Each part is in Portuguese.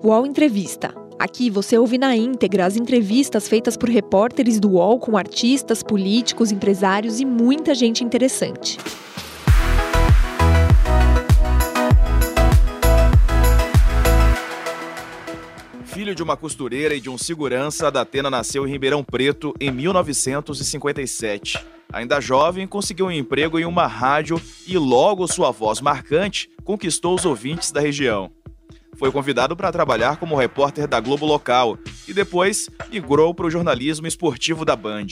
UOL Entrevista. Aqui você ouve na íntegra as entrevistas feitas por repórteres do UOL com artistas, políticos, empresários e muita gente interessante. Filho de uma costureira e de um segurança, Datena nasceu em Ribeirão Preto em 1957. Ainda jovem, conseguiu um emprego em uma rádio e logo sua voz marcante conquistou os ouvintes da região. Foi convidado para trabalhar como repórter da Globo Local e depois migrou para o jornalismo esportivo da Band.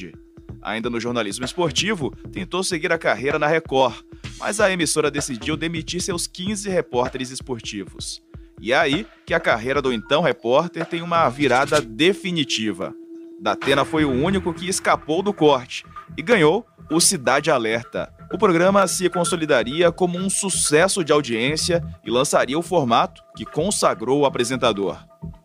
Ainda no jornalismo esportivo, tentou seguir a carreira na Record, mas a emissora decidiu demitir seus 15 repórteres esportivos. E é aí que a carreira do então repórter tem uma virada definitiva. Datena foi o único que escapou do corte e ganhou o Cidade Alerta, o programa se consolidaria como um sucesso de audiência e lançaria o formato que consagrou o apresentador.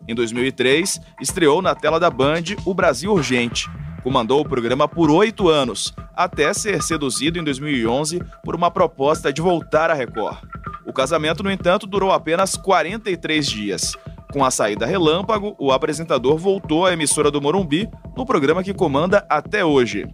Em 2003, estreou na tela da Band O Brasil Urgente. Comandou o programa por oito anos, até ser seduzido em 2011 por uma proposta de voltar à Record. O casamento, no entanto, durou apenas 43 dias. Com a saída relâmpago, o apresentador voltou à emissora do Morumbi no programa que comanda até hoje.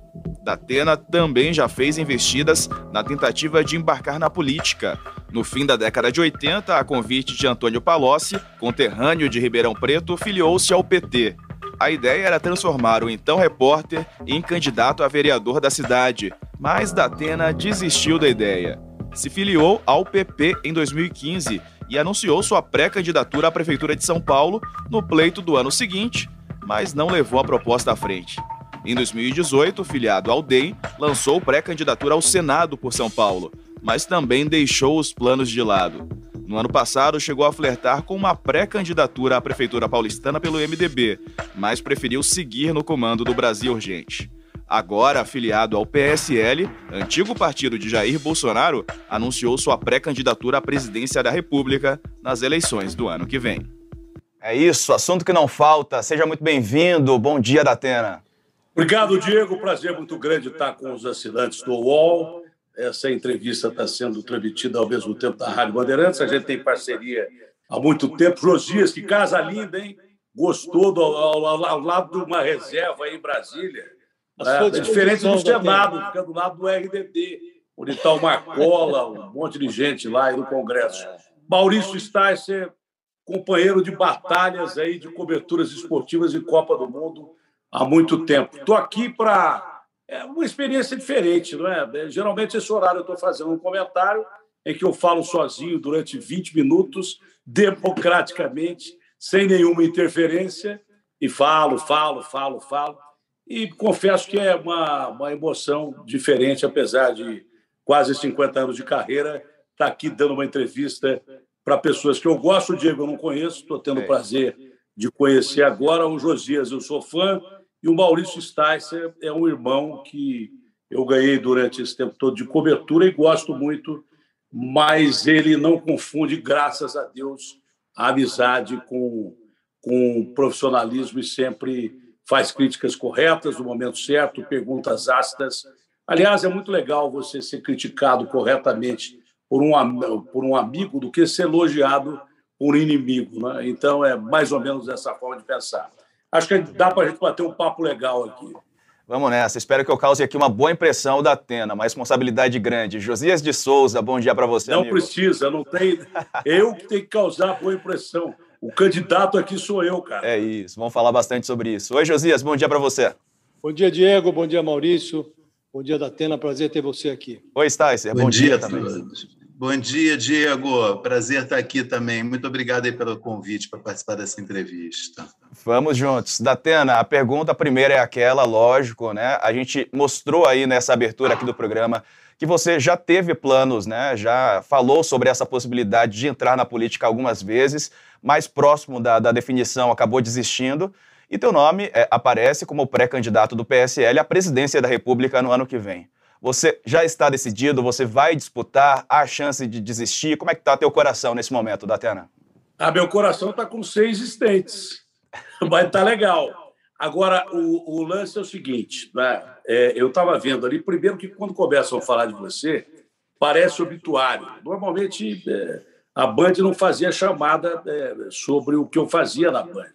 Datena também já fez investidas na tentativa de embarcar na política. No fim da década de 80, a convite de Antônio Palocci, conterrâneo de Ribeirão Preto, filiou-se ao PT. A ideia era transformar o então repórter em candidato a vereador da cidade, mas Datena desistiu da ideia. Se filiou ao PP em 2015 e anunciou sua pré-candidatura à Prefeitura de São Paulo no pleito do ano seguinte, mas não levou a proposta à frente. Em 2018, o filiado ao DEM lançou pré-candidatura ao Senado por São Paulo, mas também deixou os planos de lado. No ano passado, chegou a flertar com uma pré-candidatura à Prefeitura Paulistana pelo MDB, mas preferiu seguir no comando do Brasil Urgente. Agora afiliado ao PSL, antigo partido de Jair Bolsonaro, anunciou sua pré-candidatura à presidência da República nas eleições do ano que vem. É isso, assunto que não falta. Seja muito bem-vindo. Bom dia, Datena. Obrigado, Diego. Prazer muito grande estar com os assinantes do UOL. Essa entrevista está sendo transmitida ao mesmo tempo da Rádio Bandeirantes. A gente tem parceria há muito tempo. Josias, que casa linda, hein? Gostou do, ao, ao, ao lado de uma reserva aí em Brasília. É, é diferente do Senado, fica do lado do RDD, onde está o Marcola, um monte de gente lá e no Congresso. Maurício Sticer, companheiro de batalhas aí de coberturas esportivas em Copa do Mundo há muito tempo. Estou aqui para é uma experiência diferente, não é? Geralmente, esse horário eu estou fazendo um comentário em que eu falo sozinho durante 20 minutos, democraticamente, sem nenhuma interferência, e falo, falo, falo, falo. E confesso que é uma, uma emoção diferente, apesar de quase 50 anos de carreira, estar tá aqui dando uma entrevista para pessoas que eu gosto, Diego, eu não conheço, estou tendo o é. prazer de conhecer agora. O Josias, eu sou fã, e o Maurício Sticer é um irmão que eu ganhei durante esse tempo todo de cobertura e gosto muito, mas ele não confunde, graças a Deus, a amizade com, com profissionalismo e sempre faz críticas corretas no momento certo, perguntas ácidas. Aliás, é muito legal você ser criticado corretamente por um, por um amigo do que ser elogiado por um inimigo. Né? Então, é mais ou menos essa forma de pensar. Acho que dá para a gente bater um papo legal aqui. Vamos nessa. Espero que eu cause aqui uma boa impressão da Atena, uma responsabilidade grande. Josias de Souza, bom dia para você. Não amigo. precisa, não tem. Eu que tenho que causar boa impressão. O candidato aqui sou eu, cara. É isso. Vamos falar bastante sobre isso. Oi, Josias, bom dia para você. Bom dia, Diego. Bom dia, Maurício. Bom dia, Datena. Prazer ter você aqui. Oi, Sticer. Bom, bom dia, dia também. Bom dia, Diego. Prazer estar aqui também. Muito obrigado aí pelo convite para participar dessa entrevista. Vamos juntos. Datena, a pergunta primeira é aquela, lógico, né? A gente mostrou aí nessa abertura aqui do programa que você já teve planos, né? Já falou sobre essa possibilidade de entrar na política algumas vezes, mais próximo da, da definição acabou desistindo. E teu nome é, aparece como pré-candidato do PSL à presidência da República no ano que vem. Você já está decidido? Você vai disputar? Há chance de desistir? Como é que está teu coração nesse momento, Datena? Ah, meu coração está com seis estentes. Vai estar tá legal. Agora, o, o, lance é o seguinte: né? é, eu estava vendo ali, primeiro que quando começam a falar de você, parece obituário. Normalmente, é, a Band não fazia chamada é, sobre o que eu fazia na Band.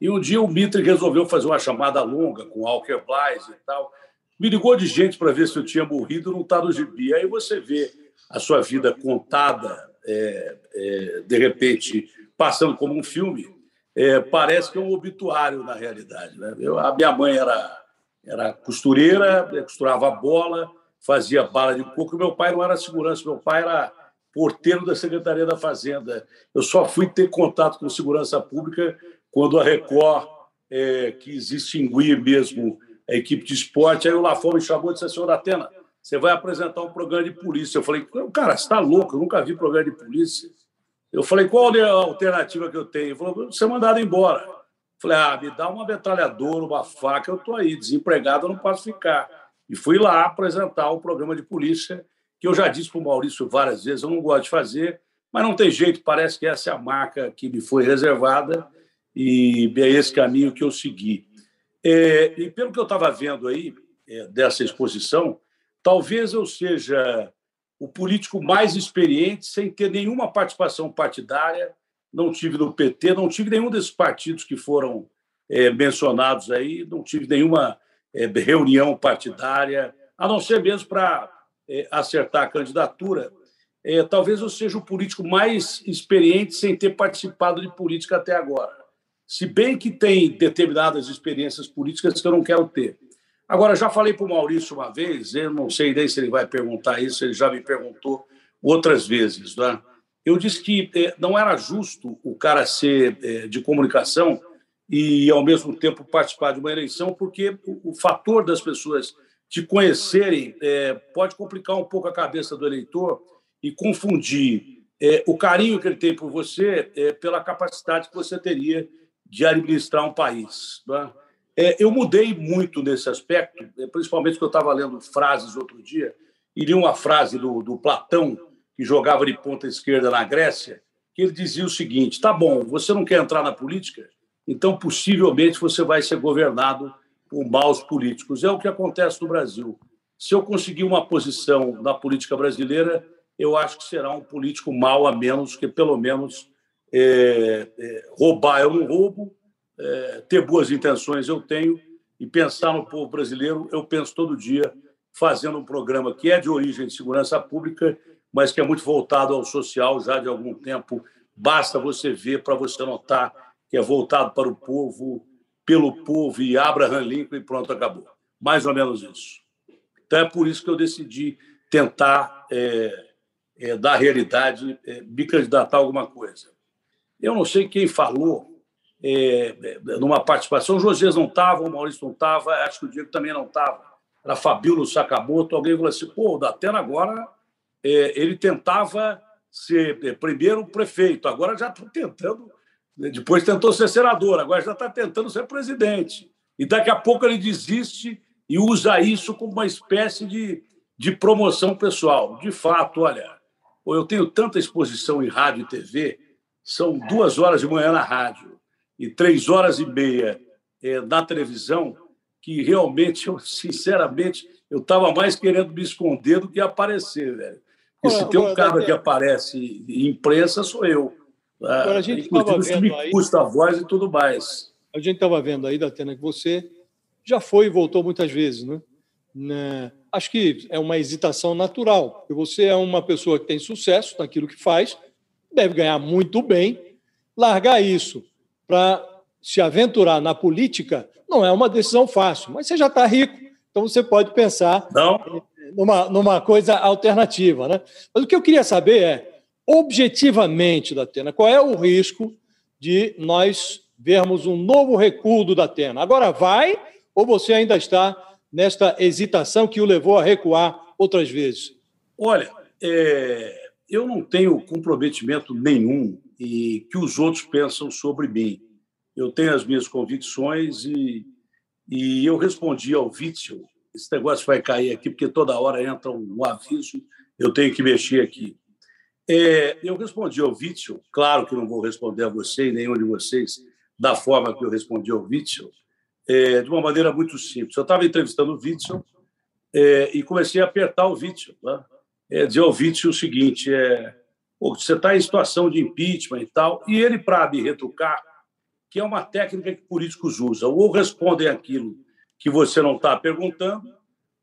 E um dia o Mitre resolveu fazer uma chamada longa com Alker Blaise e tal. Me ligou de gente para ver se eu tinha morrido, não está no gibi. Aí você vê a sua vida contada, é, é, de repente, passando como um filme, é, parece que é um obituário na realidade. Né? Eu, a minha mãe era, era costureira, costurava bola, fazia bala de coco. Meu pai não era segurança, meu pai era porteiro da Secretaria da Fazenda. Eu só fui ter contato com segurança pública quando a Record é, quis extinguir mesmo a equipe de esporte. Aí o Lafon me chamou e disse: Senhor Atena, você vai apresentar um programa de polícia. Eu falei: Cara, você está louco? Eu nunca vi programa de polícia. Eu falei: Qual a alternativa que eu tenho? Ele falou: Ser mandado embora. Eu falei: Ah, me dá uma metralhadora, uma faca, eu estou aí. Desempregado, eu não posso ficar. E fui lá apresentar o programa de polícia, que eu já disse para o Maurício várias vezes: eu não gosto de fazer, mas não tem jeito, parece que essa é a marca que me foi reservada e é esse caminho que eu segui. É, e pelo que eu estava vendo aí é, dessa exposição, talvez eu seja o político mais experiente sem ter nenhuma participação partidária, não tive no PT, não tive nenhum desses partidos que foram é, mencionados aí, não tive nenhuma é, reunião partidária, a não ser mesmo para é, acertar a candidatura. É, talvez eu seja o político mais experiente sem ter participado de política até agora se bem que tem determinadas experiências políticas que eu não quero ter. Agora, já falei para o Maurício uma vez, eu não sei nem se ele vai perguntar isso, ele já me perguntou outras vezes. Né? Eu disse que eh, não era justo o cara ser eh, de comunicação e, ao mesmo tempo, participar de uma eleição, porque o, fator das pessoas te conhecerem eh, pode complicar um pouco a cabeça do eleitor e confundir o carinho que ele tem por você pela capacidade que você teria de administrar um país. Né? É, eu mudei muito nesse aspecto, é, principalmente porque eu estava lendo frases outro dia, e li uma frase do, do Platão, que jogava de ponta esquerda na Grécia, que ele dizia o seguinte: tá bom, você não quer entrar na política, então possivelmente você vai ser governado por maus políticos. É o que acontece no Brasil. Se eu conseguir uma posição na política brasileira, eu acho que será um político mau a menos que pelo menos é, é, roubar roubo, é, ter boas intenções eu tenho, e pensar no povo brasileiro eu penso todo dia, fazendo um programa que é de origem de segurança pública, mas que é muito voltado ao social já de algum tempo. Basta você ver para você notar que é voltado para o povo, pelo povo, e Abraham Lincoln, e pronto, acabou. Mais ou menos isso. Então é por isso que eu decidi tentar é, é, dar realidade, é, me candidatar a alguma coisa. Eu não sei quem falou é, numa participação. O Josias não estava, o Maurício não estava, acho que o Diego também não estava. Era Fabíola Sakamoto. Alguém falou assim: pô, o Datena agora é, ele tentava ser é, primeiro prefeito, agora já está tentando. Né, depois tentou ser senador, agora já está tentando ser presidente. E daqui a pouco ele desiste e usa isso como uma espécie de, de promoção pessoal. De fato, olha, eu tenho tanta exposição em rádio e TV são duas horas de manhã na rádio e três horas e meia é, na televisão, que realmente, eu, sinceramente, eu estava mais querendo me esconder do que aparecer, velho. Porque se tem um cara que aparece em imprensa, sou eu. Ah, agora, a gente Inclusive, isso me aí, custa a voz e tudo mais. A gente estava vendo aí, Datena, que você já foi e voltou muitas vezes, né? né? Acho que é uma hesitação natural, porque você é uma pessoa que tem sucesso naquilo que faz, deve ganhar muito bem. Largar isso para se aventurar na política não é uma decisão fácil, mas você já está rico, então você pode pensar não. Numa, numa coisa alternativa. Né? Mas o que eu queria saber é, objetivamente, Datena, qual é o risco de nós vermos um novo recuo do Datena? Agora vai ou você ainda está nesta hesitação que o levou a recuar outras vezes? Olha, é, eu não tenho comprometimento nenhum e que os outros pensam sobre mim. Eu tenho as minhas convicções e, e eu respondi ao Witzel. Esse negócio vai cair aqui, porque toda hora entra um aviso, eu tenho que mexer aqui. É, eu respondi ao Witzel, claro que não vou responder a você e nenhum de vocês da forma que eu respondi ao Witzel, é, de uma maneira muito simples. Eu estava entrevistando o Witzel é, e comecei a apertar o Witzel. Né? é, dizer ao Vítor o seguinte: é, você está em situação de impeachment e tal, e ele, para me retrucar, que é uma técnica que políticos usam, ou respondem aquilo que você não está perguntando,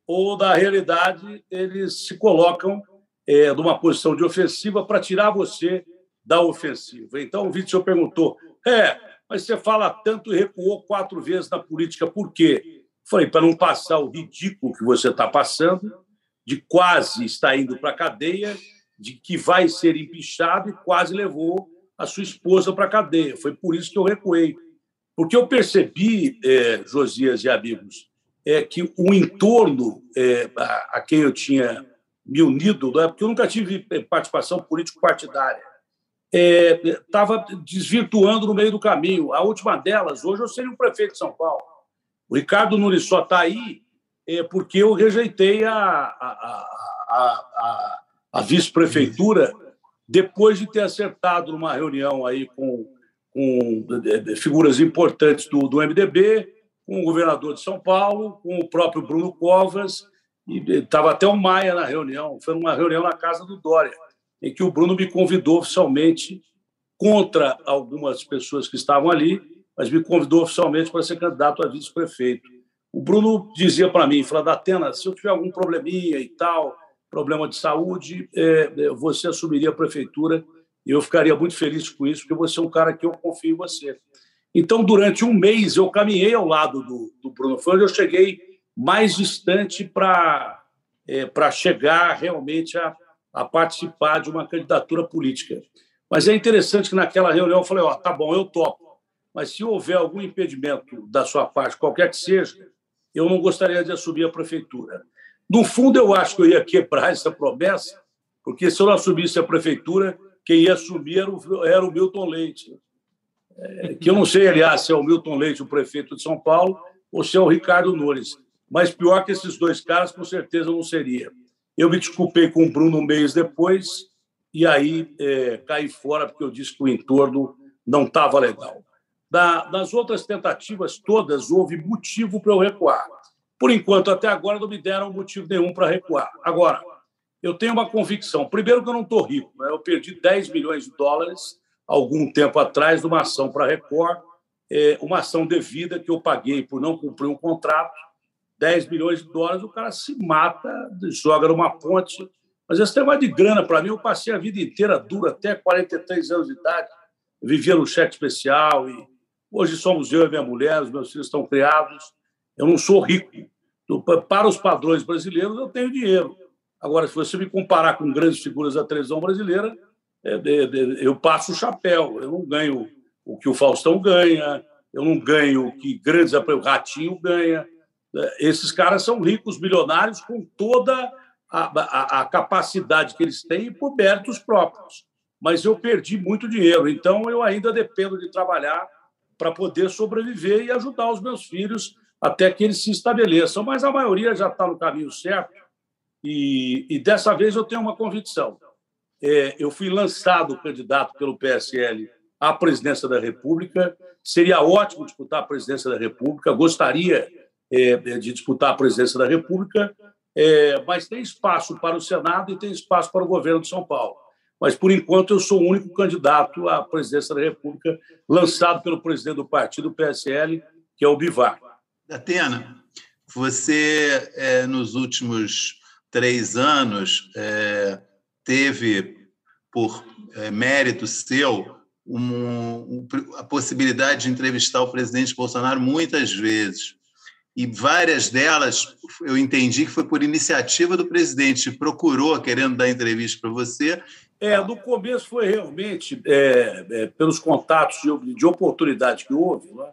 ou, na realidade, eles se colocam é, numa posição de ofensiva para tirar você da ofensiva. Então, o Vítor perguntou: é, mas você fala tanto e recuou quatro vezes na política, por quê? Falei, para não passar o ridículo que você está passando, de quase estar indo para a cadeia, de que vai ser empichado e quase levou a sua esposa para a cadeia. Foi por isso que eu recuei. Porque eu percebi, é, Josias e amigos, é que o entorno é, a, a, quem eu tinha me unido, né, porque eu nunca tive é, participação político-partidária, estava é, desvirtuando no meio do caminho. A última delas, hoje eu seria o prefeito de São Paulo. O Ricardo Nunes só está aí é, porque eu rejeitei a, a, a, a, vice-prefeitura depois de ter acertado numa reunião aí com, com figuras importantes do, do MDB, com o governador de São Paulo, com o próprio Bruno Covas, e estava até o Maia na reunião. Foi uma reunião na casa do Dória, em que o Bruno me convidou oficialmente, contra algumas pessoas que estavam ali, mas me convidou oficialmente para ser candidato a vice-prefeito. O Bruno dizia para mim, falava, Datena, se eu tiver algum probleminha e tal, problema de saúde, é, é, você assumiria a prefeitura e eu ficaria muito feliz com isso, porque você é um cara que eu confio em você. Então, durante um mês, eu caminhei ao lado do, do Bruno. Foi onde eu cheguei mais distante para é, chegar realmente a, a participar de uma candidatura política. Mas é interessante que naquela reunião eu falei: ó, tá bom, eu topo. Mas se houver algum impedimento da sua parte, qualquer que seja, eu não gostaria de assumir a prefeitura. No fundo, eu acho que eu ia quebrar essa promessa, porque se eu não assumisse a prefeitura, quem ia assumir era o, era o Milton Leite. É, que eu não sei, aliás, se é o Milton Leite, o prefeito de São Paulo, ou se é o Ricardo Nunes. Mas pior que esses dois caras, com certeza não seria. Eu me desculpei com o Bruno um mês depois, e aí é, caí fora, porque eu disse que o entorno não estava legal. Da, das outras tentativas todas, houve motivo para eu recuar. Por enquanto, até agora, não me deram motivo nenhum para recuar. Agora, eu tenho uma convicção. Primeiro, que eu não estou rico. Né? Eu perdi 10 milhões de dólares algum tempo atrás numa ação para a Record, é, uma ação devida que eu paguei por não cumprir um contrato. 10 milhões de dólares, o cara se mata, joga numa ponte. Mas esse tema de grana, para mim, eu passei a vida inteira dura, até 43 anos de idade. Eu vivia no cheque especial e Hoje somos eu e minha mulher, os meus filhos estão criados. Eu não sou rico. Para os padrões brasileiros, eu tenho dinheiro. Agora, se você me comparar com grandes figuras da televisão brasileira, é, é, é, eu passo o chapéu. Eu não ganho o que o Faustão ganha, eu não ganho o que grandes o Ratinho ganha. Esses caras são ricos, milionários, com toda a, a, a capacidade que eles têm por méritos próprios. Mas eu perdi muito dinheiro, então eu ainda dependo de trabalhar para poder sobreviver e ajudar os meus filhos até que eles se estabeleçam. Mas a maioria já está no caminho certo e, e dessa vez eu tenho uma convicção. É, eu fui lançado candidato pelo PSL à presidência da República. Seria ótimo disputar a presidência da República. Gostaria é, de disputar a presidência da República, é, mas tem espaço para o Senado e tem espaço para o governo de São Paulo mas por enquanto eu sou o único candidato à presidência da República lançado pelo presidente do partido, PSL, que é o Bivar. Atena, você, é, nos últimos três anos, é, teve, por é, mérito seu, um, um, a possibilidade de entrevistar o presidente Bolsonaro muitas vezes. E várias delas eu entendi que foi por iniciativa do presidente, procurou querendo dar entrevista para você é, no começo foi realmente é, é, pelos contatos de, de, oportunidade que houve. Né?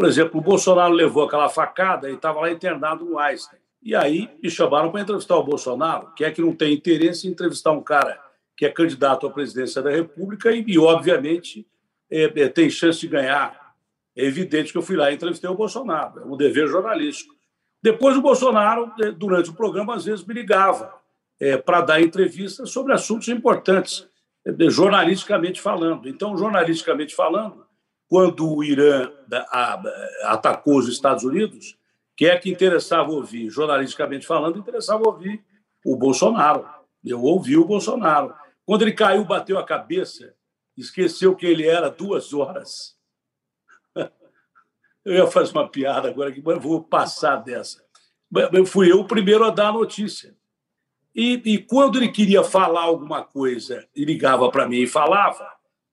Por exemplo, o Bolsonaro levou aquela facada e estava lá internado no Einstein. E aí me chamaram para entrevistar o Bolsonaro, que é que não tem interesse em entrevistar um cara que é candidato à presidência da República e, obviamente, é, é, tem chance de ganhar. É evidente que eu fui lá e entrevistei o Bolsonaro, é um dever jornalístico. Depois, o Bolsonaro, é, durante o programa, às vezes me ligava é, para dar entrevistas sobre assuntos importantes, é, jornalisticamente falando. Então, jornalisticamente falando, quando o Irã atacou os Estados Unidos, que é que interessava ouvir, jornalisticamente falando, interessava ouvir o Bolsonaro. Eu ouvi o Bolsonaro. Quando ele caiu, bateu a cabeça, esqueceu que ele era duas horas. Eu ia fazer uma piada agora, mas vou passar dessa. Fui eu o primeiro a dar a notícia. E, e quando ele queria falar alguma coisa e ligava para mim e falava,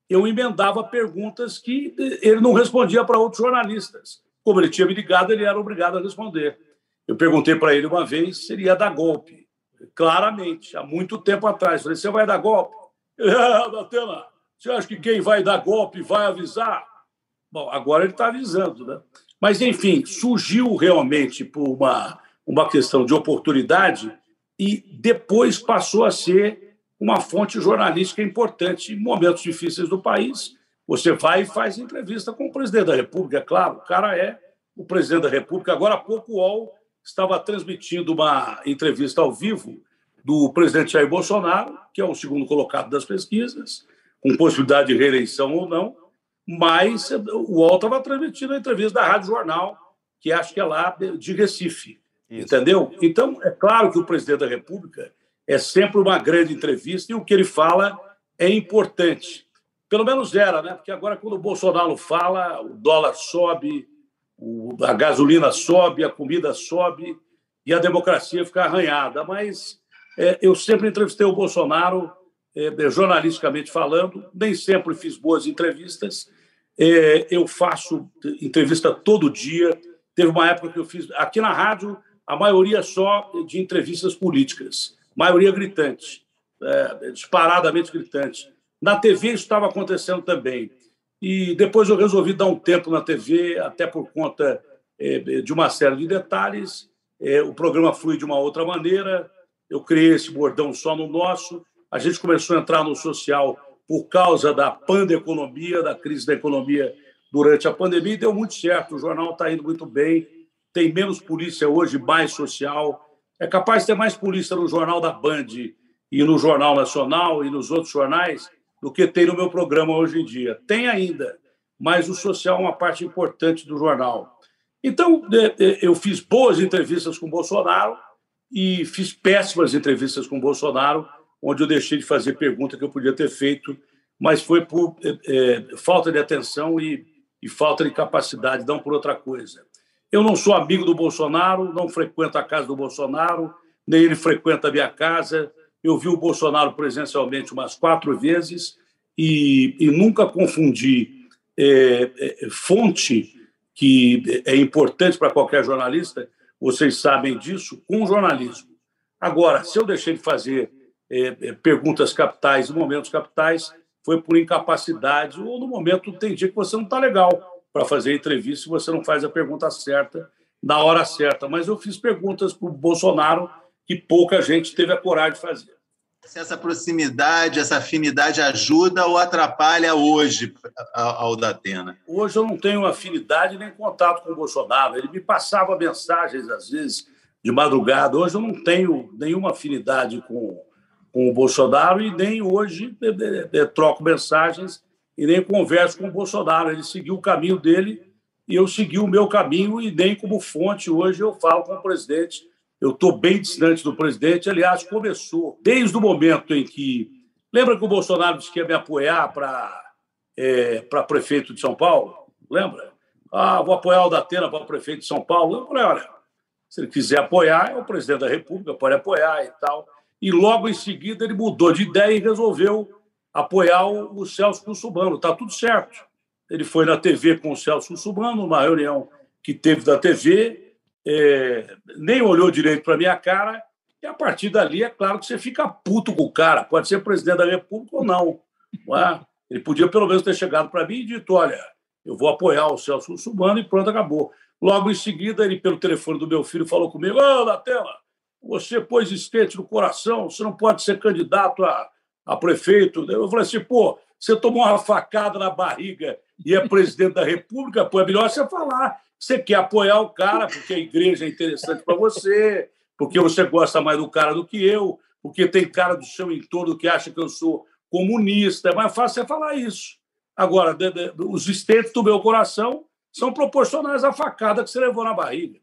eu emendava perguntas que ele não respondia para outros jornalistas. Como ele tinha me ligado, ele era obrigado a responder. Eu perguntei para ele uma vez se ele ia dar golpe. Claramente, há muito tempo atrás. Falei: você vai dar golpe? É, Datena, você acha que quem vai dar golpe vai avisar? Bom, agora ele está avisando, né? Mas, enfim, surgiu realmente por uma, uma questão de oportunidade e depois passou a ser uma fonte jornalística importante em momentos difíceis do país. Você vai e faz entrevista com o presidente da República, é claro, o cara é o presidente da República. Agora há pouco o UOL estava transmitindo uma entrevista ao vivo do presidente Jair Bolsonaro, que é o segundo colocado das pesquisas, com possibilidade de reeleição ou não, mas o UOL estava transmitindo a entrevista da Rádio Jornal, que acho que é lá de Recife. Isso. Entendeu? Então, é claro que o presidente da República é sempre uma grande entrevista e o que ele fala é importante. Pelo menos era, né? Porque agora, quando o Bolsonaro fala, o dólar sobe, a gasolina sobe, a comida sobe e a democracia fica arranhada. Mas é, eu sempre entrevistei o Bolsonaro, é, jornalisticamente falando, nem sempre fiz boas entrevistas. É, eu faço entrevista todo dia. Teve uma época que eu fiz aqui na rádio a maioria só de entrevistas políticas, maioria gritante, é, disparadamente gritante. Na TV isso estava acontecendo também. E depois eu resolvi dar um tempo na TV, até por conta é, de uma série de detalhes. É, o programa flui de uma outra maneira. Eu criei esse bordão só no nosso. A gente começou a entrar no social por causa da pandeconomia, da crise da economia durante a pandemia, e deu muito certo. O jornal está indo muito bem tem menos polícia hoje, mais social. É capaz de ter mais polícia no Jornal da Band e no Jornal Nacional e nos outros jornais do que tem no meu programa hoje em dia. Tem ainda, mas o social é uma parte importante do jornal. Então, é, é, eu fiz boas entrevistas com Bolsonaro e fiz péssimas entrevistas com Bolsonaro, onde eu deixei de fazer pergunta que eu podia ter feito, mas foi por é, é, falta de atenção e, e falta de capacidade, não por outra coisa. Eu não sou amigo do Bolsonaro, não frequento a casa do Bolsonaro, nem ele frequenta a minha casa. Eu vi o Bolsonaro presencialmente umas quatro vezes e, e nunca confundi é, é, fonte, que é importante para qualquer jornalista, vocês sabem disso, com jornalismo. Agora, se eu deixei de fazer é, é perguntas capitais em momentos capitais, foi por incapacidade ou no momento tem dia que você não está legal para fazer entrevista se você não faz a pergunta certa na hora certa. Mas eu fiz perguntas para o Bolsonaro que pouca gente teve a coragem de fazer. Se essa proximidade, essa afinidade ajuda ou atrapalha hoje ao Datena? Hoje eu não tenho afinidade nem contato com o Bolsonaro. Ele me passava mensagens, às vezes, de madrugada. Hoje eu não tenho nenhuma afinidade com, com o Bolsonaro e nem hoje troco mensagens e nem converso com o Bolsonaro. Ele seguiu o caminho dele e eu segui o meu caminho e nem como fonte hoje eu falo com o presidente. Eu estou bem distante do presidente. Aliás, começou desde o momento em que. Lembra que o Bolsonaro disse que ia me apoiar para é, prefeito de São Paulo? Lembra? Ah, vou apoiar o Datena para prefeito de São Paulo. Eu falei, olha, se ele quiser apoiar, é o presidente da República, pode apoiar e tal. E logo em seguida ele mudou de ideia e resolveu apoiar o, Celso Russubano. Está tudo certo. Ele foi na TV com o Celso Russubano, numa reunião que teve da TV, é, nem olhou direito para minha cara, e a partir dali é claro que você fica puto com o cara, pode ser presidente da República ou não. não é? Ele podia pelo menos ter chegado para mim e dito: olha, eu vou apoiar o Celso Russubano e pronto, acabou. Logo em seguida, ele, pelo telefone do meu filho, falou comigo: Ô, oh, Datela, você pôs estente no coração, você não pode ser candidato a a prefeito. Eu falei assim, pô, você tomou uma facada na barriga e é presidente da República, pô, é melhor você falar. Você quer apoiar o cara porque a igreja é interessante para você, porque você gosta mais do cara do que eu, porque tem cara do seu entorno que acha que eu sou comunista. É mais fácil você falar isso. Agora, os estentes do meu coração são proporcionais à facada que você levou na barriga.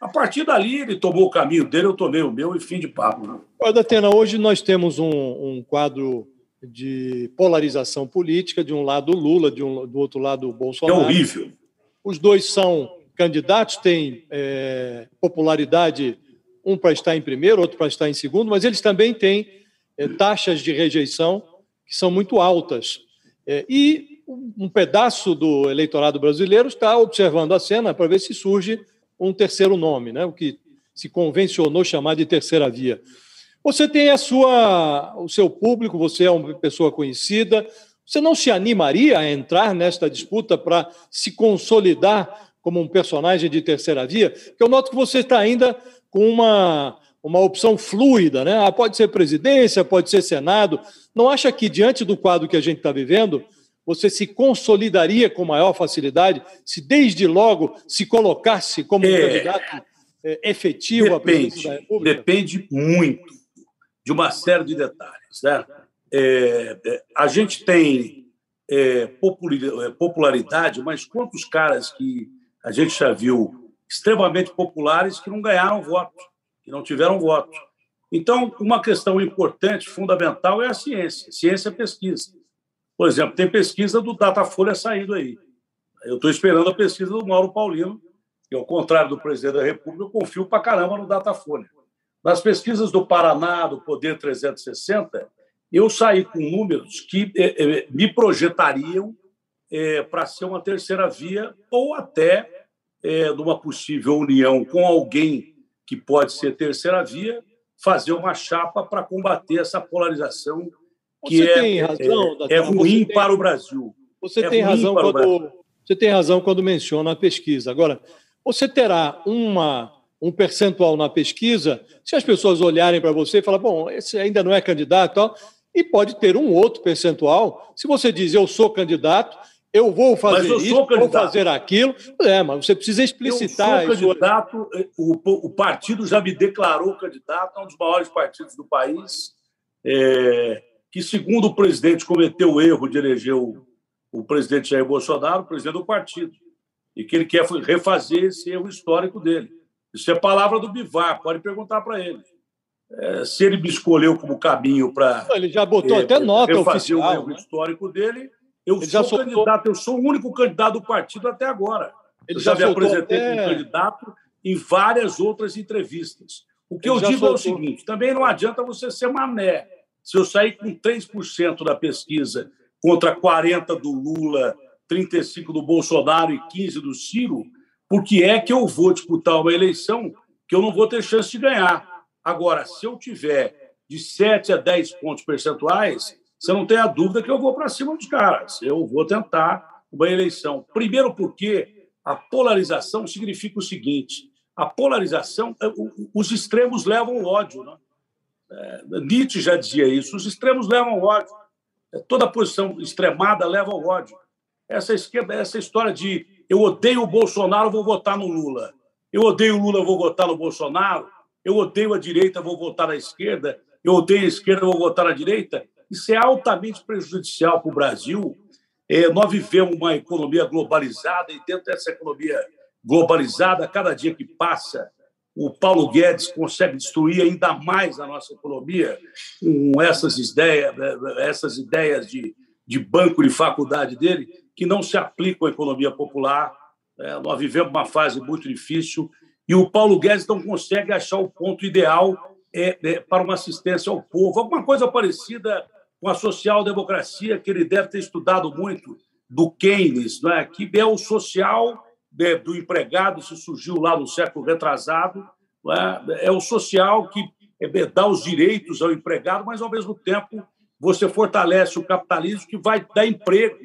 A partir dali, ele tomou o caminho dele, eu tomei o meu e fim de papo. Né? Olha, Datena, hoje nós temos um, um quadro de polarização política, de um lado Lula, de um, do outro lado Bolsonaro. É horrível. Os dois são candidatos, têm é, popularidade, um para estar em primeiro, outro para estar em segundo, mas eles também têm é, taxas de rejeição que são muito altas. É, e um pedaço do eleitorado brasileiro está observando a cena para ver se surge um terceiro nome, né? o que se convencionou chamar de terceira via. Você tem a sua, o seu público, você é uma pessoa conhecida. Você não se animaria a entrar nesta disputa para se consolidar como um personagem de terceira via? Porque eu noto que você está ainda com uma, uma opção fluida, né? Ah, pode ser presidência, pode ser Senado. Não acha que, diante do quadro que a gente está vivendo, você se consolidaria com maior facilidade se, desde logo, se colocasse como é, candidato é, efetivo depende, à presidência da República? Depende muito de uma série de detalhes. Né? É, é, a gente tem é, é, popularidade, mas quantos caras que a gente já viu extremamente populares que não ganharam voto, que não tiveram voto. Então, uma questão importante, fundamental, é a ciência. Ciência é pesquisa. Por exemplo, tem pesquisa do Datafolha saindo aí. Eu estou esperando a pesquisa do Mauro Paulino, que, ao contrário do presidente da República, eu confio para caramba no Datafolha. Nas pesquisas do Paraná, do Poder 360, eu saí com números que eh, eh, me projetariam eh, para ser uma terceira via ou até eh, numa possível união com alguém que pode ser terceira via, fazer uma chapa para combater essa polarização que você é, tem razão, é, é ruim tem, para o Brasil. Você é tem razão quando você tem razão quando menciona a pesquisa. Agora, você terá uma um percentual na pesquisa, se as pessoas olharem para você e falar, bom, esse ainda não é candidato, tal, e pode ter um outro percentual. Se você diz, eu sou candidato, eu vou fazer eu isso, vou fazer aquilo, é, mas você precisa explicitar. Eu sou candidato, o, o partido já me declarou candidato, é um dos maiores partidos do país, é, que, segundo o presidente, cometeu o erro de eleger o, o presidente Jair Bolsonaro, o presidente do partido, e que ele quer refazer esse erro histórico dele. Isso é palavra do Bivar, pode perguntar para ele. É, se ele me escolheu como caminho para. Ele já botou é, até nota oficial. o erro né? histórico dele. Eu ele sou soltou... candidato, eu sou o único candidato do partido até agora. Ele eu já, já me apresentei até... como candidato em várias outras entrevistas. O que ele eu digo soltou... é o seguinte: também não adianta você ser mané. Se eu sair com 3% da pesquisa contra 40% do Lula, 35% do Bolsonaro e 15% do Ciro, por que é que eu vou disputar uma eleição que eu não vou ter chance de ganhar? Agora, se eu tiver de 7 a 10 pontos percentuais, você não tem a dúvida que eu vou para cima dos caras. Eu vou tentar uma eleição. Primeiro, porque a polarização significa o seguinte: a polarização, os extremos levam ódio. Né? É, Nietzsche já dizia isso: os extremos levam ódio. É, toda posição extremada leva ao ódio. Essa, esquerda, essa história de eu odeio o Bolsonaro, vou votar no Lula. Eu odeio o Lula, vou votar no Bolsonaro. Eu odeio a direita, vou votar na esquerda. Eu odeio a esquerda, vou votar na direita. Isso é altamente prejudicial para o Brasil. É, nós vivemos uma economia globalizada e dentro dessa economia globalizada, cada dia que passa, o Paulo Guedes consegue destruir ainda mais a nossa economia com essas ideias, essas ideias de, de banco de faculdade dele que não se aplicam à economia popular. É, nós vivemos uma fase muito difícil e o Paulo Guedes não consegue achar o ponto ideal é, é, para uma assistência ao povo. Alguma coisa parecida com a social-democracia, que ele deve ter estudado muito, do Keynes, não é? que é o social né, do empregado, isso surgiu lá no século retrasado, é? é? o social que é, dá os direitos ao empregado, mas, ao mesmo tempo, você fortalece o capitalismo que vai dar emprego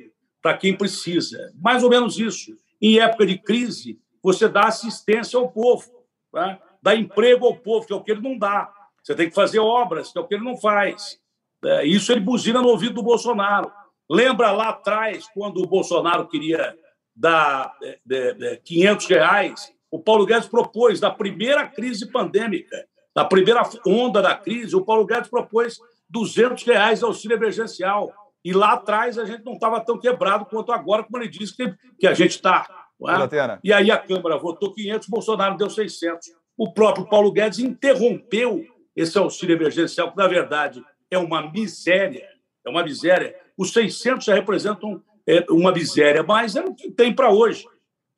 para quem precisa. Mais ou menos isso. Em época de crise, você dá assistência ao povo, tá? dá emprego ao povo, que é o que ele não dá. Você tem que fazer obras, que é o que ele não faz. É, isso ele buzina no ouvido do Bolsonaro. Lembra lá atrás, quando o Bolsonaro queria dar de, de, de 500 reais, o Paulo Guedes propôs, na primeira crise pandêmica, na primeira onda da crise, o Paulo Guedes propôs 200 reais de auxílio emergencial. E lá atrás a gente não estava tão quebrado quanto agora, como ele disse que, que a gente está. É? E aí a Câmara votou 500, Bolsonaro deu 600. O próprio Paulo Guedes interrompeu esse auxílio emergencial, que na verdade é uma miséria, é uma miséria. Os 600 já representam é, uma miséria, mas é o que tem para hoje.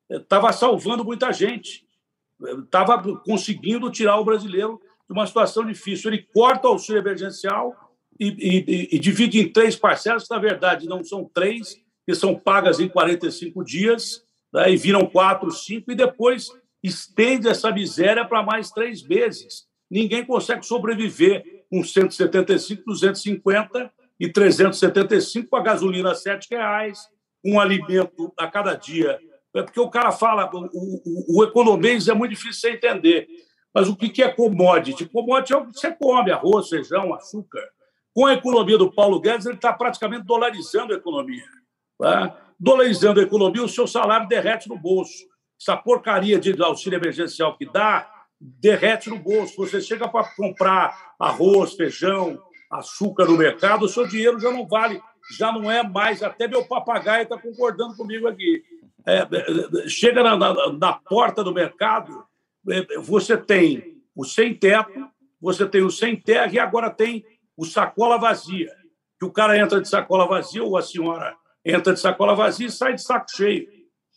Estava é, salvando muita gente, estava conseguindo tirar o brasileiro de uma situação difícil. Ele corta o auxílio emergencial e, e, e divide em três parcelas, que na verdade não são três, que são pagas em 45 dias, né, e viram quatro, cinco, e depois estende essa miséria para mais três meses. Ninguém consegue sobreviver com 175, 250 e 375 com a gasolina a R$ reais, um alimento a cada dia. É porque o cara fala, o, o, o economês é muito difícil de entender. Mas o que é commodity? Commodity é o que você come, arroz, feijão, açúcar. Com a economia do Paulo Guedes, ele está praticamente dolarizando a economia. Tá? Dolarizando a economia, o seu salário derrete no bolso. Essa porcaria de auxílio emergencial que dá, derrete no bolso. Você chega para comprar arroz, feijão, açúcar no mercado, o seu dinheiro já não vale, já não é mais. Até meu papagaio está concordando comigo aqui. É, é, chega na, na, na, porta do mercado, é, você tem o sem teto, você tem o sem terra e agora tem o sacola vazia. Que o cara entra de sacola vazia ou a senhora entra de sacola vazia e sai de saco cheio.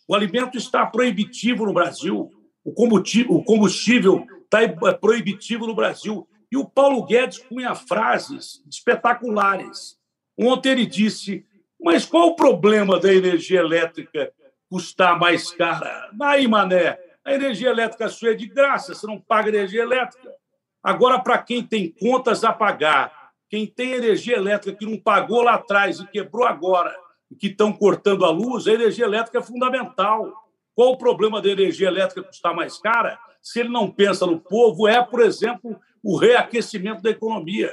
O alimento está proibitivo no Brasil, o combustível, o combustível está é proibitivo no Brasil. E o Paulo Guedes punha frases espetaculares. Ontem ele disse: Mas qual o problema da energia elétrica custar mais cara? Aí, mané, a energia elétrica sua é de graça, você não paga energia elétrica. Agora, para quem tem contas a pagar, quem tem energia elétrica que não pagou lá atrás e quebrou agora, que estão cortando a luz, a energia elétrica é fundamental. Qual o problema da energia elétrica custar mais cara? Se ele não pensa no povo, é, por exemplo, o reaquecimento da economia.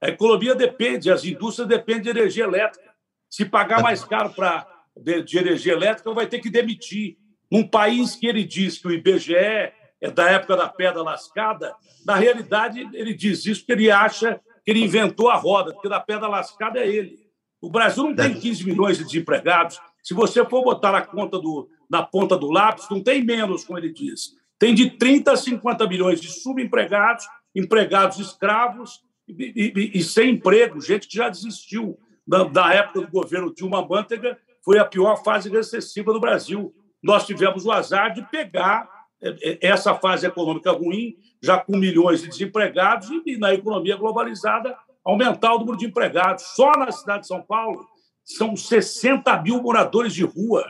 A economia depende, as indústrias dependem de energia elétrica. Se pagar mais caro pra, de, de energia elétrica, vai ter que demitir. Num país que ele diz que o IBGE é da época da pedra lascada, na realidade, ele diz isso porque ele acha que ele inventou a roda, porque da pedra lascada é ele. O Brasil não tem 15 milhões de desempregados. Se você for botar na conta do, na ponta do lápis, não tem menos, como ele diz. Tem de 30 a 50 milhões de subempregados, empregados escravos e, e, e sem emprego, gente que já desistiu. Da, da época do governo Dilma Mantega, foi a pior fase recessiva do Brasil. Nós tivemos o azar de pegar é, é, essa fase econômica ruim, já com milhões de desempregados, e na economia globalizada, aumentar o número de empregados. Só na cidade de São Paulo são 60 mil moradores de rua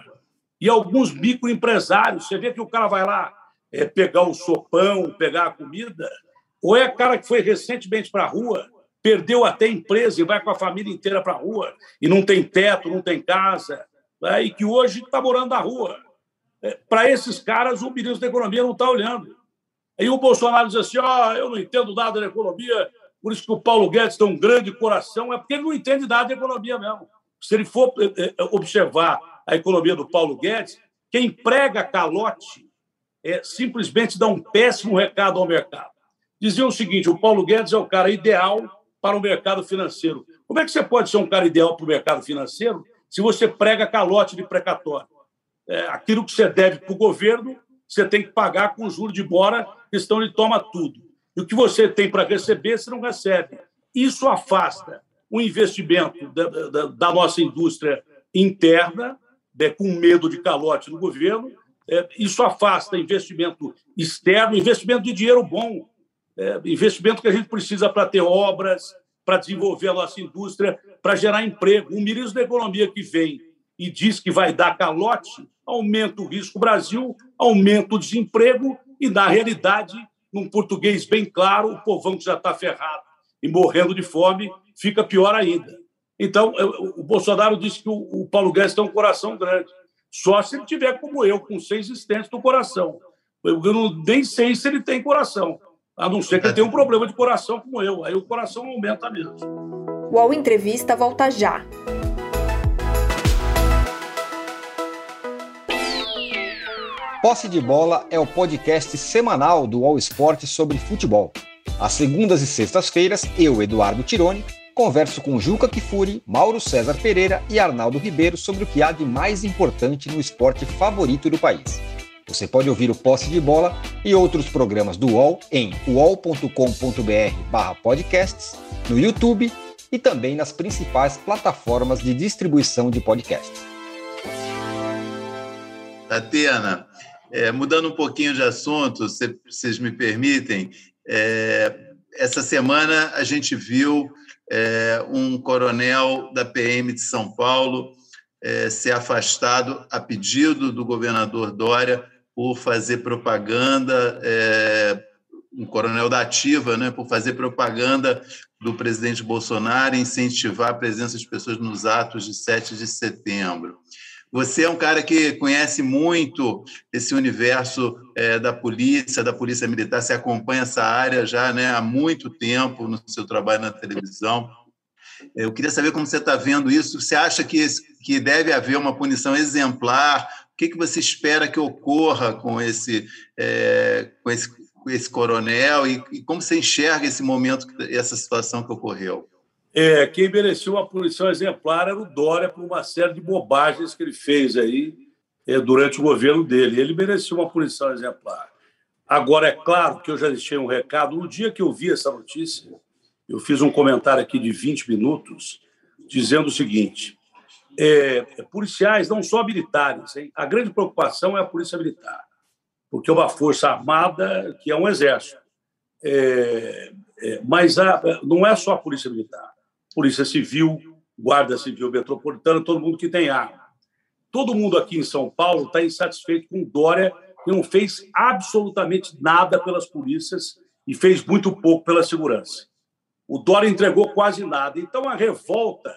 e alguns microempresários. Você vê que o cara vai lá é, pegar o sopão, pegar a comida, ou é cara que foi recentemente para a rua, perdeu até empresa e vai com a família inteira para a rua e não tem teto, não tem casa, né? e que hoje está morando na rua. É, para esses caras, o ministro da Economia não está olhando. Aí o Bolsonaro diz assim: oh, eu não entendo nada da economia, por isso que o Paulo Guedes tem um grande coração, é porque ele não entende nada de economia mesmo. Se ele for é, é, observar a economia do Paulo Guedes, quem prega calote é, simplesmente dá um péssimo recado ao mercado. Dizia o seguinte: o Paulo Guedes é o cara ideal para o mercado financeiro. Como é que você pode ser um cara ideal para o mercado financeiro se você prega calote de precatório? É, aquilo que você deve para o governo, você tem que pagar com juros de bora, questão ele toma tudo. E o que você tem para receber, você não recebe. Isso afasta o investimento da, da, da nossa indústria interna, né, com medo de calote no governo. É, isso afasta investimento externo, investimento de dinheiro bom, é, investimento que a gente precisa para ter obras, para desenvolver a nossa indústria, para gerar emprego. O ministro da Economia que vem e diz que vai dar calote, aumenta o risco Brasil, aumenta o desemprego e, na realidade, num português bem claro, o povão que já está ferrado e morrendo de fome fica pior ainda. Então, o Bolsonaro disse que o Paulo Guedes tem um coração grande. Só se ele tiver como eu, com seis estentes no coração. Eu não, nem sei se ele tem coração, a não ser que ele tenha um problema de coração como eu. Aí o coração aumenta mesmo. O UOL Entrevista volta já. Posse de Bola é o podcast semanal do All Sport sobre futebol. Às segundas e sextas-feiras, eu, Eduardo Tironi, converso com Juca Kifuri, Mauro César Pereira e Arnaldo Ribeiro sobre o que há de mais importante no esporte favorito do país. Você pode ouvir o Posse de Bola e outros programas do UOL em uol.com.br podcasts, no YouTube e também nas principais plataformas de distribuição de podcasts. Atena, é, mudando um pouquinho de assunto, se vocês me permitem, é, essa semana a gente viu é, um coronel da PM de São Paulo é, ser afastado a pedido do governador Dória por fazer propaganda, é, um coronel da ativa, né, por fazer propaganda do presidente Bolsonaro incentivar a presença de pessoas nos atos de 7 de setembro. Você é um cara que conhece muito esse universo é, da polícia, da polícia militar. Você acompanha essa área já né, há muito tempo no seu trabalho na televisão. Eu queria saber como você está vendo isso. Você acha que, que deve haver uma punição exemplar? O que, que você espera que ocorra com esse, é, com esse, com esse coronel? E, e como você enxerga esse momento, essa situação que ocorreu? É, quem mereceu uma punição exemplar era o Dória por uma série de bobagens que ele fez aí é, durante o governo dele. Ele mereceu uma punição exemplar. Agora, é claro que eu já deixei um recado. No dia que eu vi essa notícia, eu fiz um comentário aqui de 20 minutos dizendo o seguinte: é, policiais, não só militares, hein? a grande preocupação é a polícia militar, porque é uma força armada que é um exército. É, é, mas a, não é só a polícia militar. Polícia Civil, Guarda Civil Metropolitana, todo mundo que tem arma. Todo mundo aqui em São Paulo está insatisfeito com Dória, que não fez absolutamente nada pelas polícias e fez muito pouco pela segurança. O Dória entregou quase nada. Então a revolta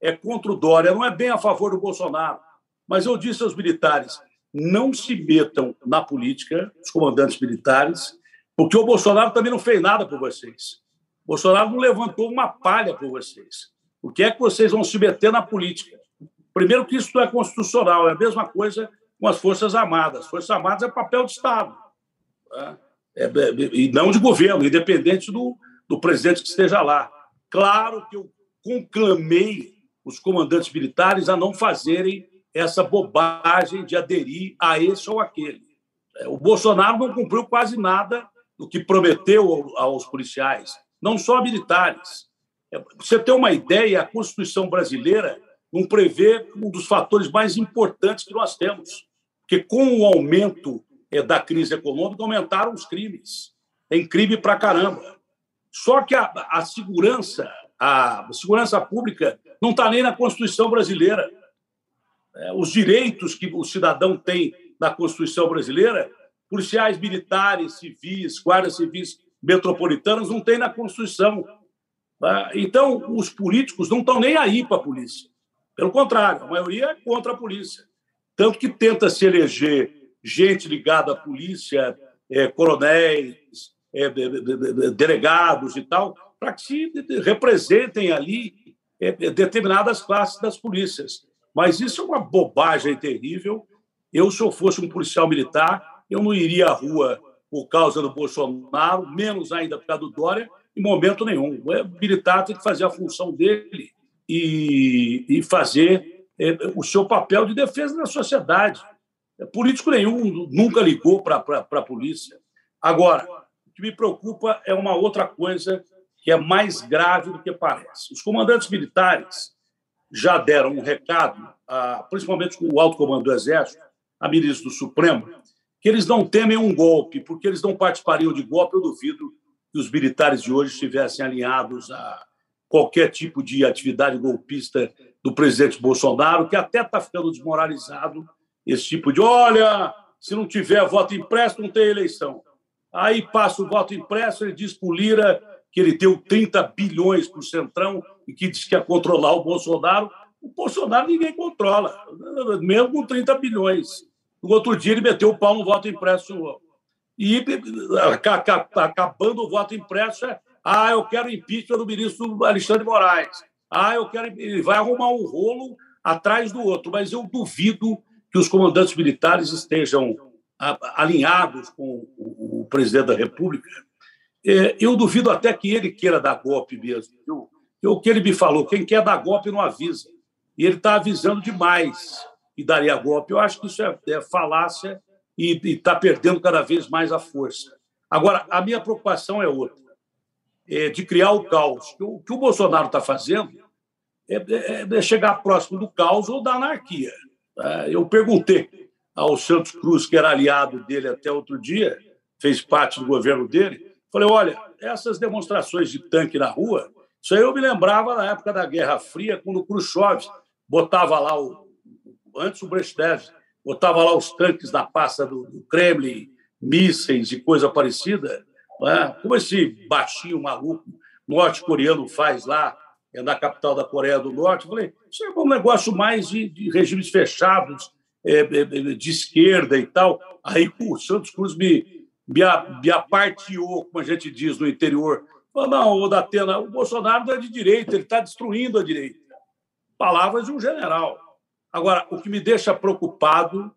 é contra o Dória, não é bem a favor do Bolsonaro. Mas eu disse aos militares: não se metam na política, os comandantes militares, porque o Bolsonaro também não fez nada por vocês. Bolsonaro não levantou uma palha por vocês. O que é que vocês vão se meter na política? Primeiro, que isso não é constitucional, é a mesma coisa com as Forças Armadas. As Forças Armadas é papel de Estado, né? é, é, e não de governo, independente do, do presidente que esteja lá. Claro que eu conclamei os comandantes militares a não fazerem essa bobagem de aderir a esse ou aquele. É, o Bolsonaro não cumpriu quase nada do que prometeu aos policiais não só militares. É, você ter uma ideia, a Constituição brasileira não prevê um dos fatores mais importantes que nós temos, porque com o aumento é, da crise econômica aumentaram os crimes. Tem crime para caramba. Só que a, a segurança, a segurança pública não está nem na Constituição brasileira. É, os direitos que o cidadão tem na Constituição brasileira, policiais militares, civis, guardas civis metropolitanas não tem na Constituição. Tá? Então, os políticos não estão nem aí para a polícia. Pelo contrário, a maioria é contra a polícia. Tanto que tenta se eleger gente ligada à polícia, é, coronéis, é, delegados e tal, para que se representem ali determinadas classes das polícias. Mas isso é uma bobagem terrível. Eu, se eu fosse um policial militar, eu não iria à rua por causa do Bolsonaro, menos ainda por causa do Dória, em momento nenhum. O militar tem que fazer a função dele e, e fazer é, o seu papel de defesa da sociedade. Político nenhum nunca ligou para a polícia. Agora, o que me preocupa é uma outra coisa que é mais grave do que parece. Os comandantes militares já deram um recado, principalmente com o alto comando do Exército, a ministra do Supremo, que eles não temem um golpe, porque eles não participariam de golpe. Eu duvido que os militares de hoje estivessem alinhados a qualquer tipo de atividade golpista do presidente Bolsonaro, que até está ficando desmoralizado esse tipo de olha, se não tiver voto impresso, não tem eleição. Aí passa o voto impresso, ele diz para o Lira que ele deu 30 bilhões para o Centrão e que diz que ia controlar o Bolsonaro. O Bolsonaro ninguém controla, mesmo com 30 bilhões. No outro dia, ele meteu o pau no voto impresso. E acabando o voto impresso, é, ah, eu quero impeachment do ministro Alexandre Moraes. Ah, eu quero. Ele vai arrumar um rolo atrás do outro, mas eu duvido que os comandantes militares estejam alinhados com o presidente da República. É, eu duvido até que ele queira dar golpe mesmo. O que ele me falou, quem quer dar golpe não avisa. E ele está avisando demais e daria golpe. Eu acho que isso é, é falácia e está perdendo cada vez mais a força. Agora, a minha preocupação é outra. é, de criar o caos. O que o Bolsonaro está fazendo é, é, é, chegar próximo do caos ou da anarquia. Tá? Eu perguntei ao Santos Cruz, que era aliado dele até outro dia, fez parte do governo dele, falei, olha, essas demonstrações de tanque na rua, isso aí eu me lembrava na época da Guerra Fria, quando o Khrushchev botava lá, o, antes o Brezhnev, botava lá os tanques na pasta do, do Kremlin, mísseis e coisa parecida, né? como esse baixinho maluco norte-coreano faz lá é na capital da Coreia do Norte. Eu falei, isso é um negócio mais de, de regimes fechados, é, é, é de esquerda e tal. Aí o Santos Cruz me, me, me aparteou, como a gente diz no interior. Não, o Datena, o Bolsonaro não é de direita, ele está destruindo a direita. Palavras de um general. Agora, o que me deixa preocupado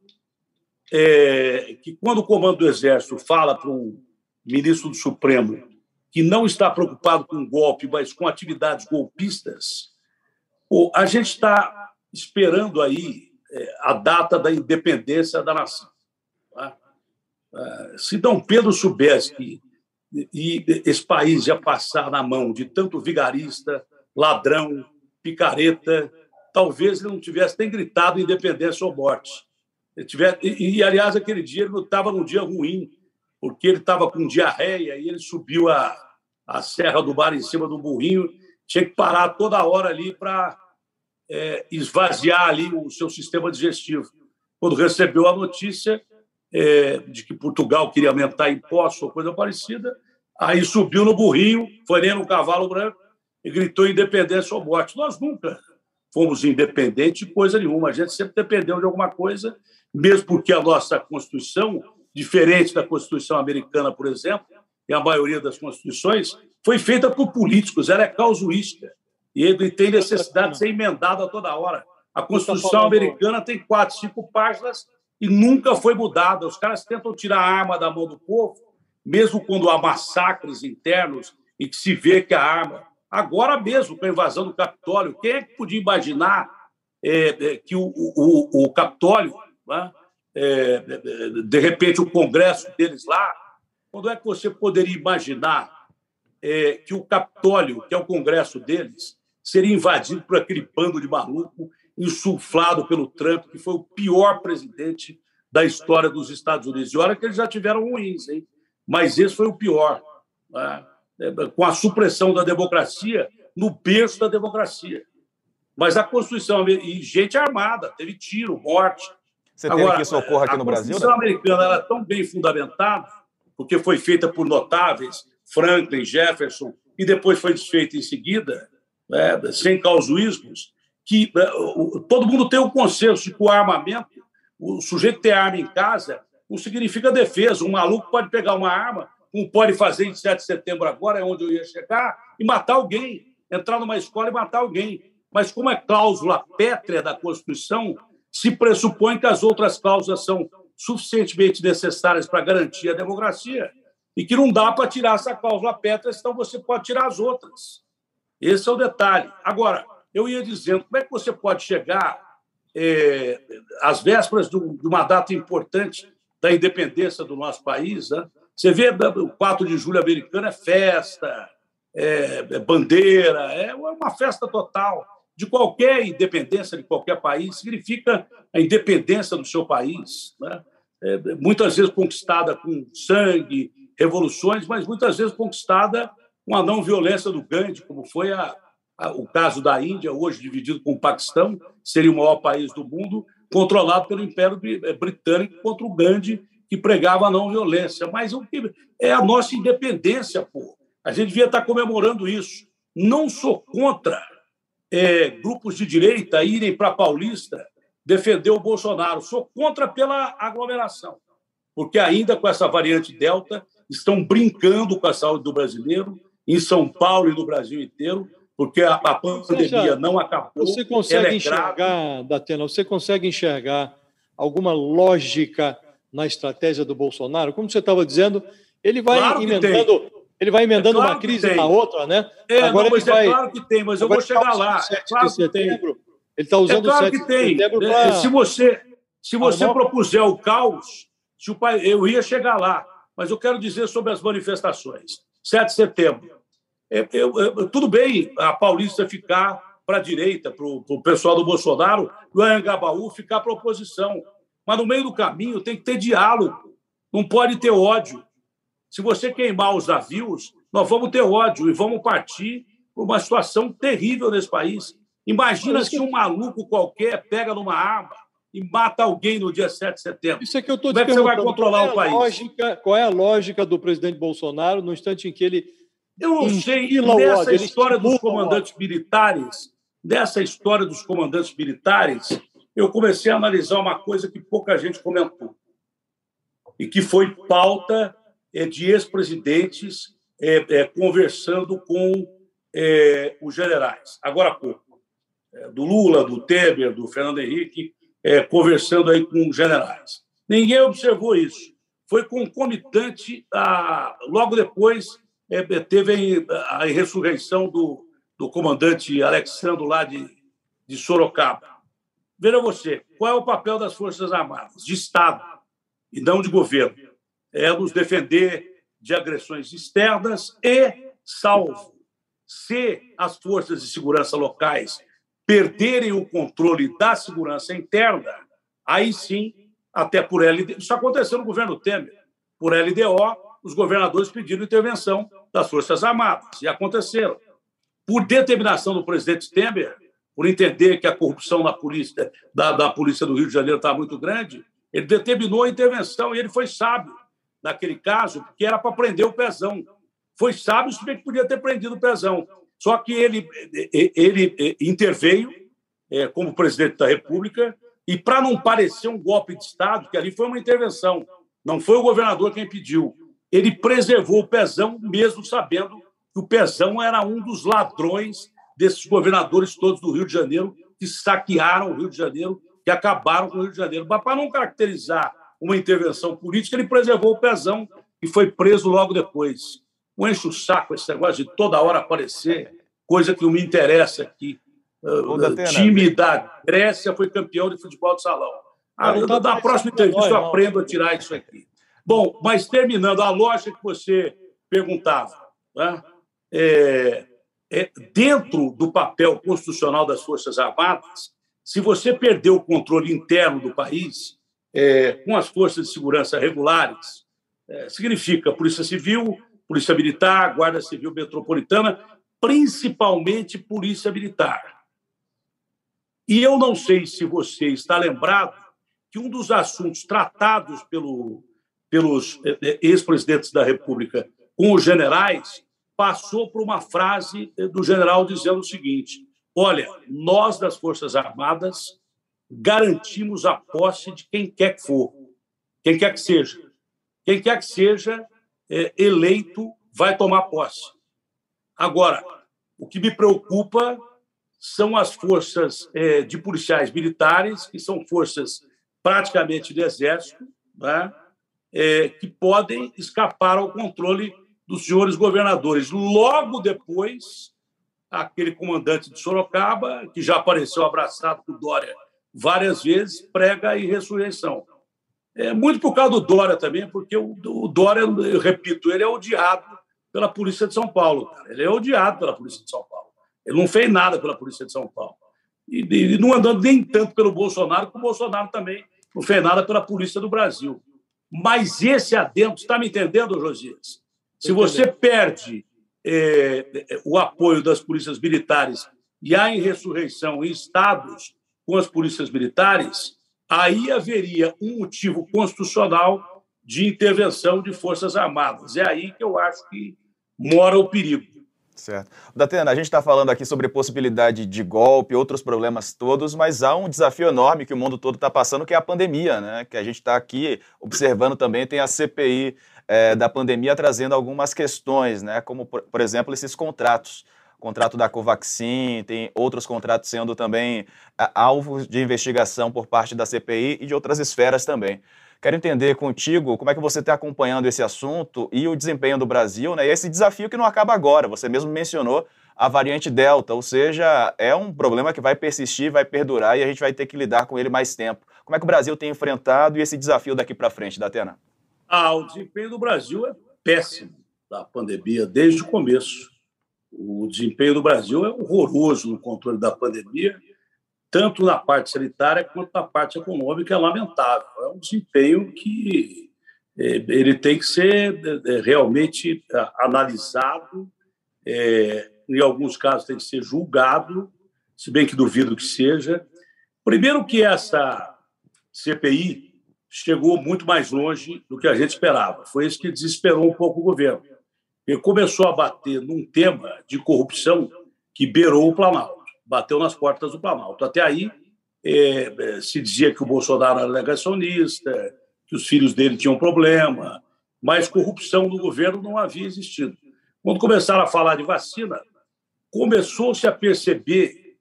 é que quando o comando do Exército fala para um ministro do Supremo que não está preocupado com golpe, mas com atividades golpistas, a gente está esperando aí é, a data da independência da nação. Se Dom Pedro soubesse que esse país ia passar na mão de tanto vigarista, ladrão, picareta, talvez ele não tivesse nem gritado independência ou morte. Ele tiver, e, e, aliás, aquele dia ele estava num dia ruim, porque ele estava com diarreia e ele subiu a, a Serra do Bar em cima do burrinho, tinha que parar toda hora ali para é, esvaziar ali o seu sistema digestivo. Quando recebeu a notícia é, de que Portugal queria aumentar impostos ou coisa parecida, aí subiu no burrinho, foi nem no cavalo branco e gritou independência ou morte. Nós nunca fomos independentes de coisa nenhuma, a gente sempre dependeu de alguma coisa, mesmo porque a nossa Constituição diferente da Constituição americana, por exemplo, e a maioria das constituições, foi feita por políticos, ela é causuística e tem necessidade de ser emendada toda hora. A Constituição americana tem quatro, cinco páginas e nunca foi mudada. Os caras tentam tirar a arma da mão do povo, mesmo quando há massacres internos e que se vê que a arma. Agora mesmo, com a invasão do Capitólio, quem é que podia imaginar é, é que o, o, o Capitólio né, é, de repente, o Congresso deles lá, quando é que você poderia imaginar é, que o Capitólio, que é o Congresso deles, seria invadido por aquele bando de maluco insuflado pelo Trump, que foi o pior presidente da história dos Estados Unidos. E olha que eles já tiveram ruins, hein? mas esse foi o pior. Né? Com a supressão da democracia no berço da democracia. Mas a Constituição, e gente armada, teve tiro, morte, você Agora, que isso ocorra aqui no Brasil? A Constituição americana era tão bem fundamentada, porque foi feita por notáveis, Franklin, Jefferson, e depois foi desfeita em seguida, né, sem causuísmos, que né, todo mundo tem o consenso de que o armamento, o sujeito ter arma em casa, não significa defesa. Um maluco pode pegar uma arma, como pode fazer em 7 de setembro agora, é onde eu ia chegar, e matar alguém, entrar numa escola e matar alguém. Mas como é cláusula pétrea da Constituição, se pressupõe que as outras cláusulas são suficientemente necessárias para garantir a democracia e que não dá para tirar essa cláusula pétrea, senão você pode tirar as outras. Esse é o detalhe. Agora, eu ia dizendo, como é que você pode chegar é, às vésperas de uma data importante da independência do nosso país? Né? Você vê o 4 de julho americano é festa, é, é bandeira, é uma festa total de qualquer independência de qualquer país, significa a independência do seu país, né? é, muitas vezes conquistada com sangue, revoluções, mas muitas vezes conquistada com a não violência do Gandhi, como foi a, o caso da Índia, hoje dividido com o Paquistão, seria o maior país do mundo, controlado pelo Império é, Britânico contra o Gandhi, que pregava a não violência. Mas é a nossa independência, pô. A gente devia estar comemorando isso. Não sou contra é, grupos de direita irem para Paulista defender o Bolsonaro. Sou contra pela aglomeração, porque ainda com essa variante Delta estão brincando com a saúde do brasileiro em São Paulo e no Brasil inteiro, porque a, a pandemia não acabou. Você consegue é enxergar, grave. Datena, você consegue enxergar alguma lógica na estratégia do Bolsonaro? Como você estava dizendo, ele vai claro emendando ele vai emendando é claro uma crise na outra, né? É, Agora não, mas é vai... é claro que tem, mas eu vou chegar lá. É claro que tem. Ele está usando é claro o 7 que tem. Pra... Se você, se você ah, propuser o caos, se o pai, eu ia chegar lá. Mas eu quero dizer sobre as manifestações. 7 de setembro. É, é, é, tudo bem a Paulista ficar para a direita, para o pessoal do Bolsonaro, e o Anhangabaú ficar para a oposição. Mas no meio do caminho tem que ter diálogo, não pode ter ódio. Se você queimar os navios, nós vamos ter ódio e vamos partir por uma situação terrível nesse país. Imagina se um maluco qualquer pega numa arma e mata alguém no dia 7 de setembro. Isso é que eu estou Como é que você vai controlar é o país? Lógica, qual é a lógica do presidente Bolsonaro no instante em que ele. Eu não sei. Nessa história dos comandantes militares, dessa história dos comandantes militares, eu comecei a analisar uma coisa que pouca gente comentou e que foi pauta eh, de ex-presidentes é, é, conversando com os generais. Agora há pouco, do Lula, do Temer, do Fernando Henrique, conversando aí com os generais. Ninguém observou isso. Foi concomitante, a, logo depois teve a, a ressurreição do, do comandante Alexandre lá de, de Sorocaba. Veja você, qual é o papel das Forças Armadas? De Estado, e não de governo. É nos defender de agressões externas e, salvo se as forças de segurança locais perderem o controle da segurança interna, aí sim, até por LDO, isso aconteceu no governo Temer, por LDO, os governadores pediram intervenção das Forças Armadas, e aconteceram. Por determinação do presidente Temer, por entender que a corrupção na polícia, da, da Polícia do Rio de Janeiro estava muito grande, ele determinou a intervenção e ele foi sábio naquele caso, porque era para prender o pezão. Foi sábio, se bem que podia ter prendido o pezão. Só que ele, ele interveio é, como presidente da República e, para não parecer um golpe de Estado, que ali foi uma intervenção, não foi o governador quem pediu, ele preservou o pezão, mesmo sabendo que o pezão era um dos ladrões desses governadores todos do Rio de Janeiro que saquearam o Rio de Janeiro, que acabaram com o Rio de Janeiro. Mas para não caracterizar uma intervenção política, ele preservou o pezão e foi preso logo depois. Não enche o saco esse negócio de toda hora aparecer, coisa que não me interessa aqui. O time da Grécia foi campeão de futebol de salão. Ah, na tá próxima entrevista eu aprendo a tirar isso aqui. Bom, mas terminando, a lógica que você perguntava, né? é, é, dentro do papel constitucional das Forças Armadas, se você perder o controle interno do país, é, com as forças de segurança regulares, é, significa Polícia Civil, Polícia Militar, Guarda Civil Metropolitana, principalmente Polícia Militar. E eu não sei se você está lembrado que um dos assuntos tratados pelo, pelos é, é, ex-presidentes da República com os generais passou por uma frase do general dizendo o seguinte: olha, nós das Forças Armadas garantimos a posse de quem quer que for, quem quer que seja. Quem quer que seja eleito vai tomar posse. Agora, o que me preocupa são as forças de policiais militares, que são forças praticamente do Exército, né, é, que podem escapar ao controle dos senhores governadores. Logo depois, aquele comandante de Sorocaba, que já apareceu abraçado com Dória várias vezes, prega a ressurreição. É, muito por causa do Dória também, porque o, o Dória, eu repito, ele é odiado pela Polícia de São Paulo. Cara. Ele é odiado pela Polícia de São Paulo. Ele não fez nada pela Polícia de São Paulo. E, e não andando nem tanto pelo Bolsonaro, como o Bolsonaro também não fez nada pela Polícia do Brasil. Mas esse adendo, está me entendendo, Josias? Se você perde é, o apoio das polícias militares e há insurreição em estados com as polícias militares, aí haveria um motivo constitucional de intervenção de Forças Armadas. É aí que eu acho que mora o perigo. Certo. Datena, a gente está falando aqui sobre possibilidade de golpe, outros problemas todos, mas há um desafio enorme que o mundo todo está passando, que é a pandemia, né? Que a gente está aqui observando também, tem a CPI é, da pandemia trazendo algumas questões, né? Como, por, por exemplo, esses contratos contrato da Covaxin, tem outros contratos sendo também alvos de investigação por parte da CPI e de outras esferas também. Quero entender contigo como é que você está acompanhando esse assunto e o desempenho do Brasil, né? E esse desafio que não acaba agora. Você mesmo mencionou a variante Delta, ou seja, é um problema que vai persistir, vai perdurar e a gente vai ter que lidar com ele mais tempo. Como é que o Brasil tem enfrentado e esse desafio daqui para frente, Datena? Ah, o desempenho do Brasil é péssimo da pandemia desde o começo O desempenho do Brasil é horroroso no controle da pandemia, tanto na parte sanitária quanto na parte econômica, é lamentável. É um desempenho que é, ele tem que ser é, é, realmente analisado, é, em alguns casos tem que ser julgado, se bem que duvido que seja. Primeiro que essa CPI chegou muito mais longe do que a gente esperava. Foi isso que desesperou um pouco o governo. Ele começou a bater num tema de corrupção que beirou o Planalto, bateu nas portas do Planalto. Até aí, é, se dizia que o Bolsonaro era negacionista, que os filhos dele tinham problema, mas corrupção no governo não havia existido. Quando começaram a falar de vacina, começou-se a perceber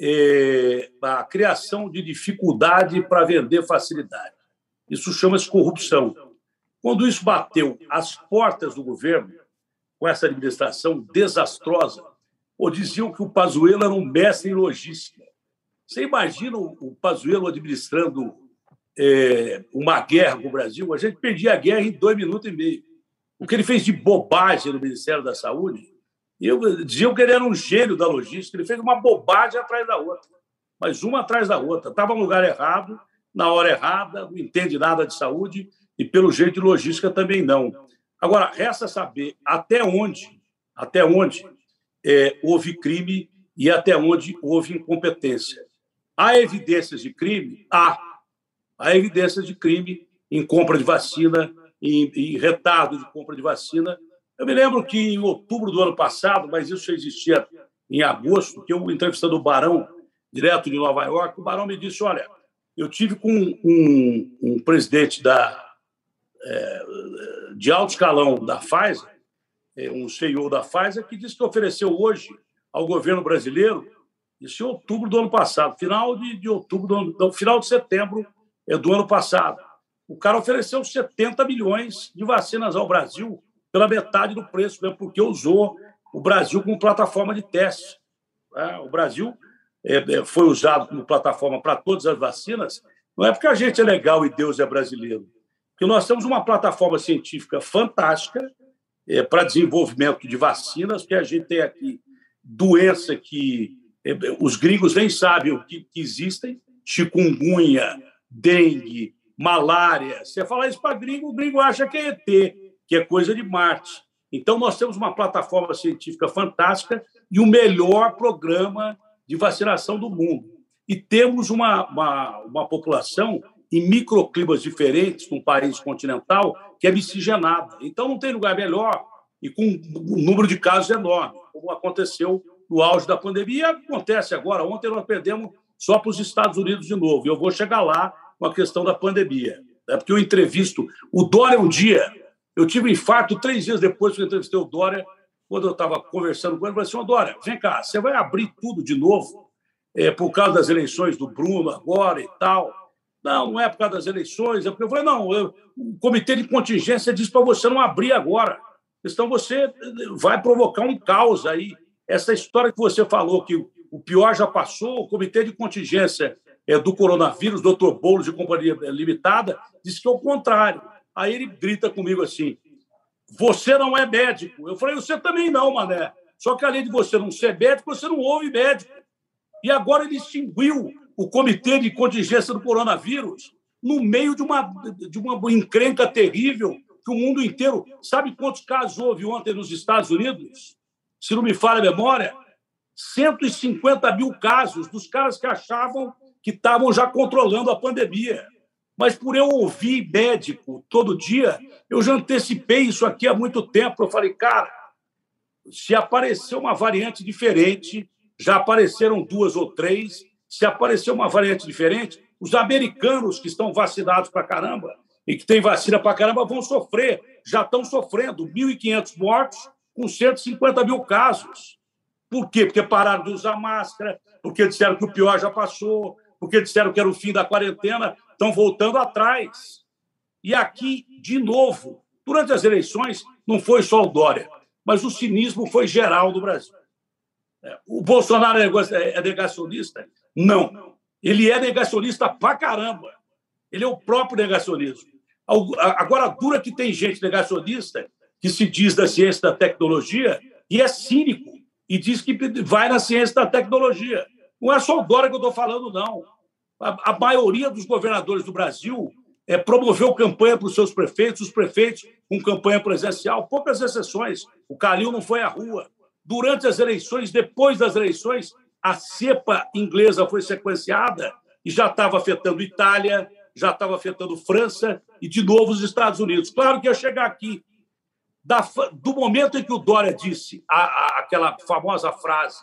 é, a criação de dificuldade para vender facilidade. Isso chama-se corrupção. Quando isso bateu às portas do governo, com essa administração desastrosa, ou diziam que o Pazuello era um mestre em logística. Você imagina o Pazuello administrando é, uma guerra com o Brasil? A gente perdia a guerra em dois minutos e meio. O que ele fez de bobagem no Ministério da Saúde, eu diziam que ele era um gênio da logística, ele fez uma bobagem atrás da outra, mas uma atrás da outra. Estava no lugar errado, na hora errada, não entende nada de saúde e, pelo jeito de logística, também não. Agora, resta saber até onde, até onde é, houve crime e até onde houve incompetência. Há evidências de crime? Há. Há evidências de crime em compra de vacina, em, em retardo de compra de vacina. Eu me lembro que em outubro do ano passado, mas isso já existia em agosto, que eu entrevistando o Barão, direto de Nova York, o Barão me disse: olha, eu tive com um, um presidente da, é, de alto escalão da Pfizer, um CEO da Pfizer, que disse que ofereceu hoje ao governo brasileiro, isso em outubro do ano passado, final de, de outubro, do final de setembro é, do ano passado. O cara ofereceu 70 milhões de vacinas ao Brasil pela metade do preço, mesmo porque usou o Brasil como plataforma de teste. É, o Brasil é, é, foi usado como plataforma para todas as vacinas, não é porque a gente é legal e Deus é brasileiro. Porque nós temos uma plataforma científica fantástica é, para desenvolvimento de vacinas, que a gente tem aqui doença que é, os gringos nem sabem que, que existem, chikungunya, dengue, malária. Você fala isso para gringo, o gringo acha que é ET, que é coisa de Marte. Então, nós temos uma plataforma científica fantástica e o melhor programa de vacinação do mundo. E temos uma, uma, uma população em microclimas diferentes, num país continental, que é miscigenada. Então, não tem lugar melhor e com um número de casos enorme, como aconteceu no auge da pandemia. Acontece agora. Ontem nós perdemos só para os Estados Unidos de novo. E eu vou chegar lá com a questão da pandemia. É porque eu entrevisto o Dória um dia. Eu tive um infarto três dias depois que eu entrevistei o Dória quando eu estava conversando com ele, eu falei assim, Dória, vem cá, você vai abrir tudo de novo é, por causa das eleições do Bruno agora e tal? Não, não é por causa das eleições. É porque eu falei, não, eu, o comitê de contingência diz para você não abrir agora. Então você vai provocar um caos aí. Essa história que você falou, que o pior já passou, o comitê de contingência é, do coronavírus, doutor Boulos de Companhia Limitada, disse que é o contrário. Aí ele grita comigo assim: você não é médico. Eu falei, você também não, Mané. Só que além de você não ser médico, você não ouve médico. E agora ele extinguiu o comitê de contingência do coronavírus no meio de uma, de uma encrenca terrível que o mundo inteiro. Sabe quantos casos houve ontem nos Estados Unidos? Se não me falha a memória, 150 mil casos dos caras que achavam que estavam já controlando a pandemia. Mas por eu ouvir médico todo dia, eu já antecipei isso aqui há muito tempo. Eu falei, cara, se aparecer uma variante diferente, já apareceram duas ou três, se aparecer uma variante diferente, os americanos que estão vacinados para caramba e que têm vacina para caramba vão sofrer, já estão sofrendo 1.500 mortos com 150 mil casos. Por quê? Porque pararam de usar máscara, porque disseram que o pior já passou, porque disseram que era o fim da quarentena estão voltando atrás. E aqui, de novo, durante as eleições, não foi só o Dória, mas o cinismo foi geral do Brasil. É, o Bolsonaro é, é negacionista? Não. Ele é negacionista pra caramba. Ele é o próprio negacionismo. Agora, dura que tem gente negacionista que se diz da ciência da tecnologia e é cínico. e diz que vai na ciência da tecnologia. Não é só Dória que eu estou falando, não. A, a, maioria dos governadores do Brasil é, promoveu campanha para os seus prefeitos, os prefeitos com campanha presencial, poucas exceções. O Calil não foi à rua. Durante as eleições, depois das eleições, a cepa inglesa foi sequenciada e já estava afetando Itália, já estava afetando França e, de novo, os Estados Unidos. Claro que ia chegar aqui. Da, do momento em que o Dória disse a, a, aquela famosa frase,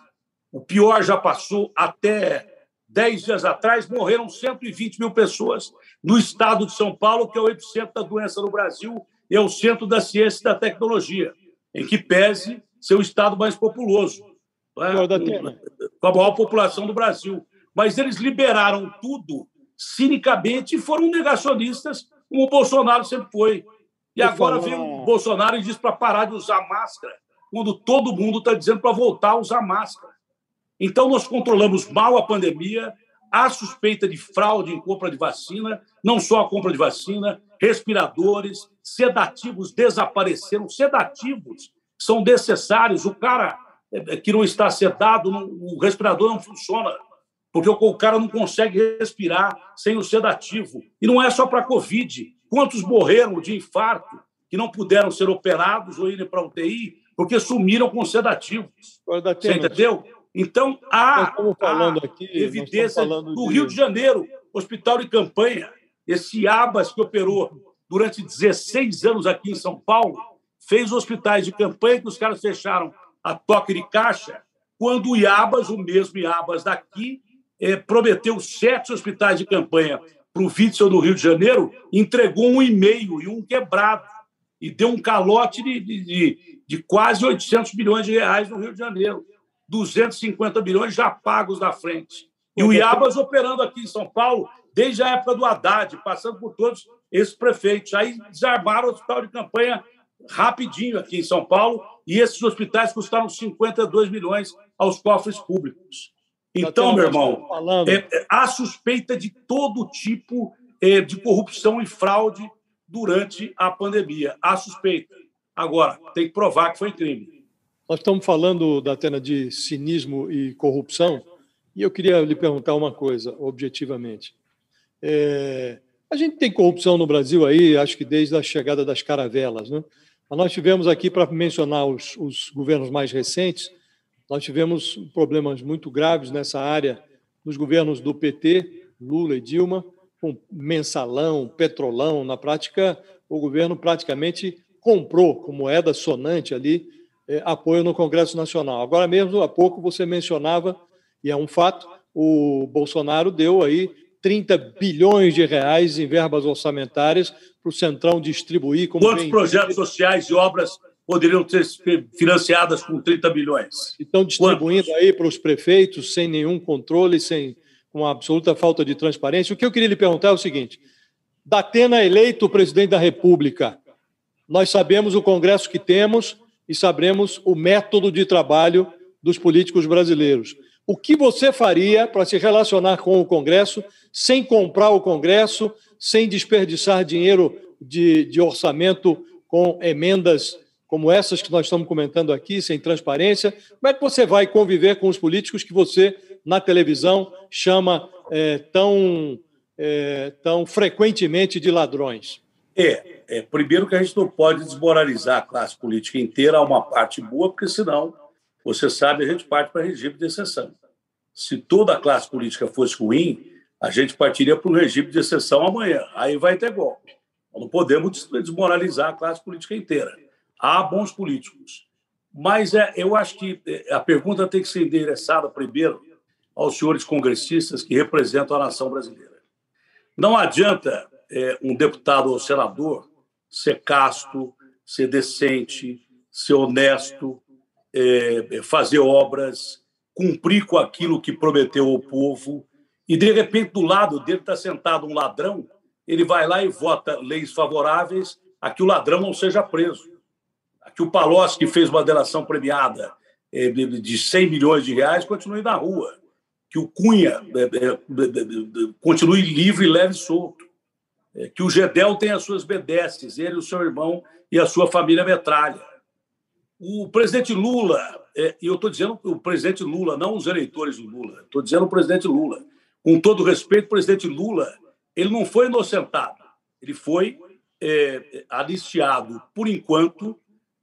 o pior já passou, até 10 dias atrás, morreram 120 mil pessoas no estado de São Paulo, que é o epicentro da doença no Brasil, e é o centro da ciência e da tecnologia, em que pese ser o estado mais populoso? Com a maior população do Brasil. Mas eles liberaram tudo cinicamente e foram negacionistas, como o Bolsonaro sempre foi. E agora vem o Bolsonaro e diz para parar de usar máscara, quando todo mundo está dizendo para voltar a usar máscara. Então, nós controlamos mal a pandemia, há suspeita de fraude em compra de vacina, não só a compra de vacina, respiradores, sedativos desapareceram. Sedativos são necessários. O cara que não está sedado, o respirador não funciona porque o cara não consegue respirar sem o sedativo. E não é só para a Covid. Quantos morreram de infarto que não puderam ser operados ou irem para a UTI porque sumiram com sedativos? Você entendeu? Então, há, há aqui, evidência do Rio de Janeiro, hospital de campanha, esse ABAS que operou durante 16 anos aqui em São Paulo, fez hospitais de campanha que os caras fecharam a toque de caixa, quando o IABAS, o mesmo IABAS daqui, é, prometeu sete hospitais de campanha para o Witzel no Rio de Janeiro, entregou um e-mail e um quebrado, e deu um calote de, de, de, quase 800 milhões de reais no Rio de Janeiro. 250 milhões já pagos na frente. E o Iabas operando aqui em São Paulo desde a época do Haddad, passando por todos esses prefeitos. Aí desarmaram o hospital de campanha rapidinho aqui em São Paulo, e esses hospitais custaram 52 milhões aos cofres públicos. Então, meu irmão, é, é, há suspeita de todo tipo é, de corrupção e fraude durante a pandemia. Há suspeita. Agora, tem que provar que foi crime. Nós estamos falando, da Atena, de cinismo e corrupção, e eu queria lhe perguntar uma coisa, objetivamente. É, a gente tem corrupção no Brasil aí, acho que desde a chegada das caravelas, né? Mas nós tivemos aqui, para mencionar os, os governos mais recentes, nós tivemos problemas muito graves nessa área nos governos do PT, Lula e Dilma, com mensalão, petrolão. Na prática, o governo praticamente comprou, com moeda sonante ali, eh, apoio no Congresso Nacional. Agora mesmo, há pouco, você mencionava, e é um fato, o Bolsonaro deu aí 30 bilhões de reais em verbas orçamentárias para o Centrão distribuir. Como Quantos projetos sociais e obras poderiam ser financiadas com 30 bilhões. Estão distribuindo Quantos? aí para os prefeitos sem nenhum controle, sem com absoluta falta de transparência. O que eu queria lhe perguntar é o seguinte: Datena eleito presidente da República, nós sabemos o Congresso que temos e sabemos o método de trabalho dos políticos brasileiros. O que você faria para se relacionar com o Congresso sem comprar o Congresso, sem desperdiçar dinheiro de, de orçamento com emendas como essas que nós estamos comentando aqui, sem transparência, como é que você vai conviver com os políticos que você, na televisão, chama é, tão, é, tão frequentemente de ladrões? É, é, primeiro que a gente não pode desmoralizar a classe política inteira a uma parte boa, porque senão, você sabe, a gente parte para regime de exceção. Se toda a classe política fosse ruim, a gente partiria para um regime de exceção amanhã. Aí vai ter golpe. Não podemos desmoralizar a classe política inteira há bons políticos. Mas é, eu acho que é, a pergunta tem que ser endereçada primeiro aos senhores congressistas que representam a nação brasileira. Não adianta é, um deputado ou senador ser casto, ser decente, ser honesto, é, fazer obras, cumprir com aquilo que prometeu ao povo, e de repente do lado dele está sentado um ladrão, ele vai lá e vota leis favoráveis a que o ladrão não seja preso que o Palocci, que fez uma delação premiada eh, de 100 milhões de reais, continue na rua. Que o Cunha eh, eh, continue livre, leve e solto. Que o Gedel tenha as suas bedeces, ele, o seu irmão e a sua família metralha. O presidente Lula, é, e eu estou dizendo o presidente Lula, não os eleitores do Lula, estou dizendo o presidente Lula. Com todo respeito, o presidente Lula, ele não foi inocentado, ele foi é, aliciado, por enquanto,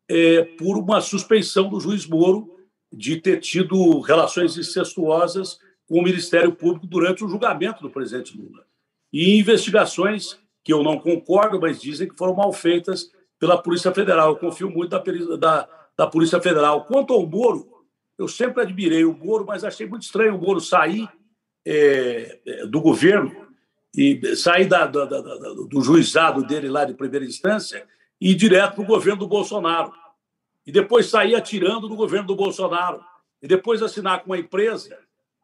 é, por uma suspeição do juiz Moro de ter tido relações incestuosas com o Ministério Público durante o julgamento do presidente Lula. E investigações que eu não concordo, mas dizem que foram mal feitas pela Polícia Federal. Eu confio muito da, da, da Polícia Federal. Quanto ao Moro, eu sempre admirei o Moro, mas achei muito estranho o Moro sair é, é do governo e sair da, da, da, do juizado dele lá de primeira instância e ir direto para o governo do Bolsonaro. E depois sair atirando no governo do Bolsonaro. E depois assinar com uma empresa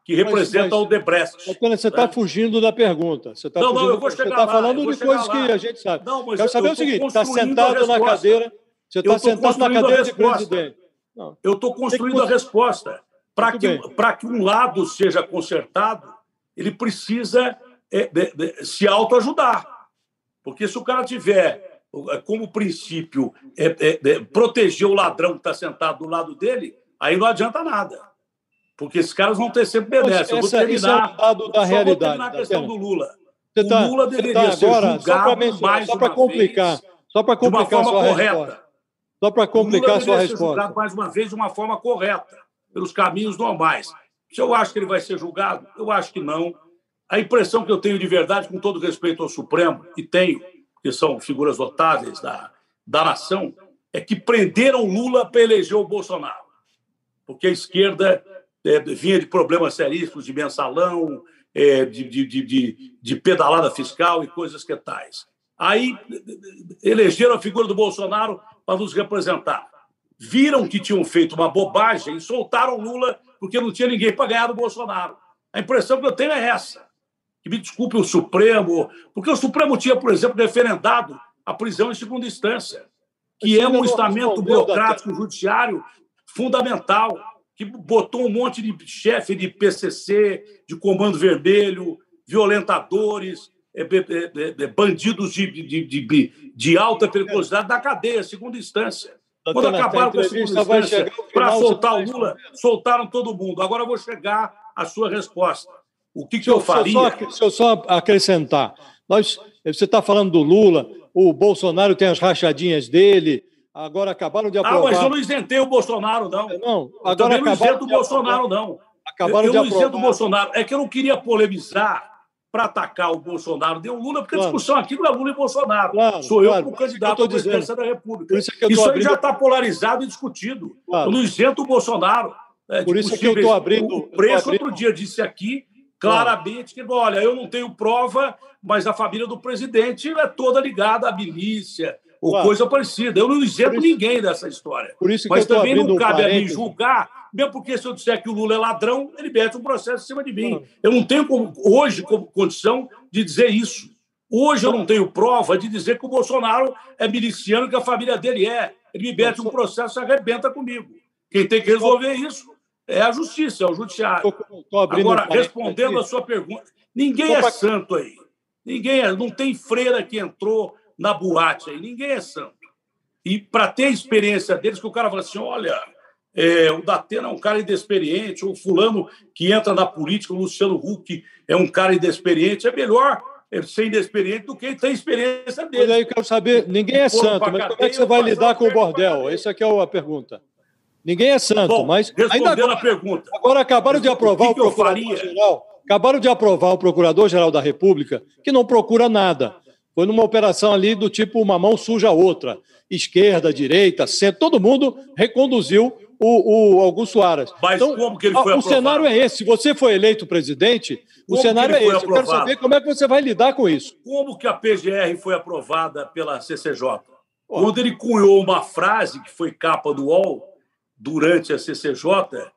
que representa mas, mas, o Debrecht. Você está né? fugindo da pergunta. Você tá não, fugindo, não, eu vou chegar Você está falando de coisas lá. que a gente sabe. Não, mas Quero saber o seguinte: está sentado na cadeira. Você está sentado na cadeira de presidente. Não. Eu estou construindo a resposta. Para que, que um lado seja consertado, ele precisa é, de, de, se autoajudar. Porque se o cara tiver é, como princípio é, é, proteger o ladrão que está sentado do lado dele, aí não adianta nada. Porque esses caras vão ter sempre benéfico. Eu vou terminar, é um dado da realidade. Vou terminar a questão do Lula. Você tá, o Lula deveria tá agora, ser julgado mais só para complicar, só para complicar de uma forma correta. Resposta. Só para complicar a sua resposta. Ser julgado mais uma vez de uma forma correta, pelos caminhos normais. Se eu acho que ele vai ser julgado, eu acho que não. A impressão que eu tenho de verdade, com todo respeito ao Supremo, e tenho, que são figuras notáveis da, da nação, é que prenderam Lula para eleger o Bolsonaro. Porque a esquerda é, vinha de problemas seríssimos de mensalão, é, de, de, de, de, pedalada fiscal e coisas que tais. Aí elegeram a figura do Bolsonaro para nos representar. Viram que tinham feito uma bobagem e soltaram Lula porque não tinha ninguém para ganhar do Bolsonaro. A impressão que eu tenho é essa que me desculpe o Supremo, porque o Supremo tinha, por exemplo, referendado a prisão em segunda instância, que é um estamento burocrático judiciário fundamental, que botou um monte de chefe de PCC, de Comando Vermelho, violentadores, bandidos de, de, de, de alta periculosidade da cadeia, segunda instância. Quando acabaram com a segunda instância, para soltar o Lula, soltaram todo mundo. Agora eu vou chegar à sua resposta. O que, que eu, faria? Se eu só acrescentar, nós, você está falando do Lula, o Bolsonaro tem as rachadinhas dele, agora acabaram de aprovar. Ah, mas eu não isentei o Bolsonaro, não. Não, agora eu não isento o Bolsonaro, não. Acabaram eu, eu de não isento o Bolsonaro. É que eu não queria polemizar para atacar o Bolsonaro de um Lula, porque claro. a discussão aqui não é Lula e Bolsonaro. Claro, Sou eu como candidato à presidência da República. Isso, é isso aí já está polarizado e discutido. Claro. Eu não isento o Bolsonaro. É, Por isso é que eu estou abrindo. O preço, abrindo... outro dia, disse aqui claramente que, olha, eu não tenho prova, mas a família do presidente é toda ligada à milícia ou claro. coisa parecida. Eu não isento ninguém dessa história. mas também não cabe um a mim julgar, mesmo porque se eu disser que o Lula é ladrão, ele mete um processo em cima de mim. Eu não tenho como, hoje como condição de dizer isso. Hoje eu não tenho prova de dizer que o Bolsonaro é miliciano, que a família dele é. Ele me mete um processo e arrebenta comigo. Quem tem que resolver isso é a justiça, é o judiciário. Agora, respondendo a sua pergunta, ninguém é santo aí. Ninguém é, não tem freira que entrou na boate aí, ninguém é santo. E para ter a experiência deles, que o cara fala assim: olha, é, o Datena é um cara inexperiente, o fulano que entra na política, o Luciano Huck é um cara inexperiente, é melhor ser inexperiente do que ter experiência dele. Mas aí eu quero saber, ninguém é santo, mas como é que você vai lidar com o bordel? Essa aqui é a pergunta. Ninguém é santo, Bom, mas. Respondendo ainda a pergunta. Agora acabaram de aprovar o, o procurador-geral. Acabaram de aprovar o Procurador-Geral da República, que não procura nada. Foi numa operação ali do tipo uma mão suja a outra. Esquerda, direita, centro, todo mundo reconduziu o, o Augusto Aras. Mas então, como que ele foi o aprovado? O cenário é esse. Se você foi eleito presidente, como o cenário é esse. Aprovado? Eu quero saber como é que você vai lidar com isso. Como que a PGR foi aprovada pela CCJ? Quando ele cunhou uma frase que foi capa do UOL, durante a CCJ,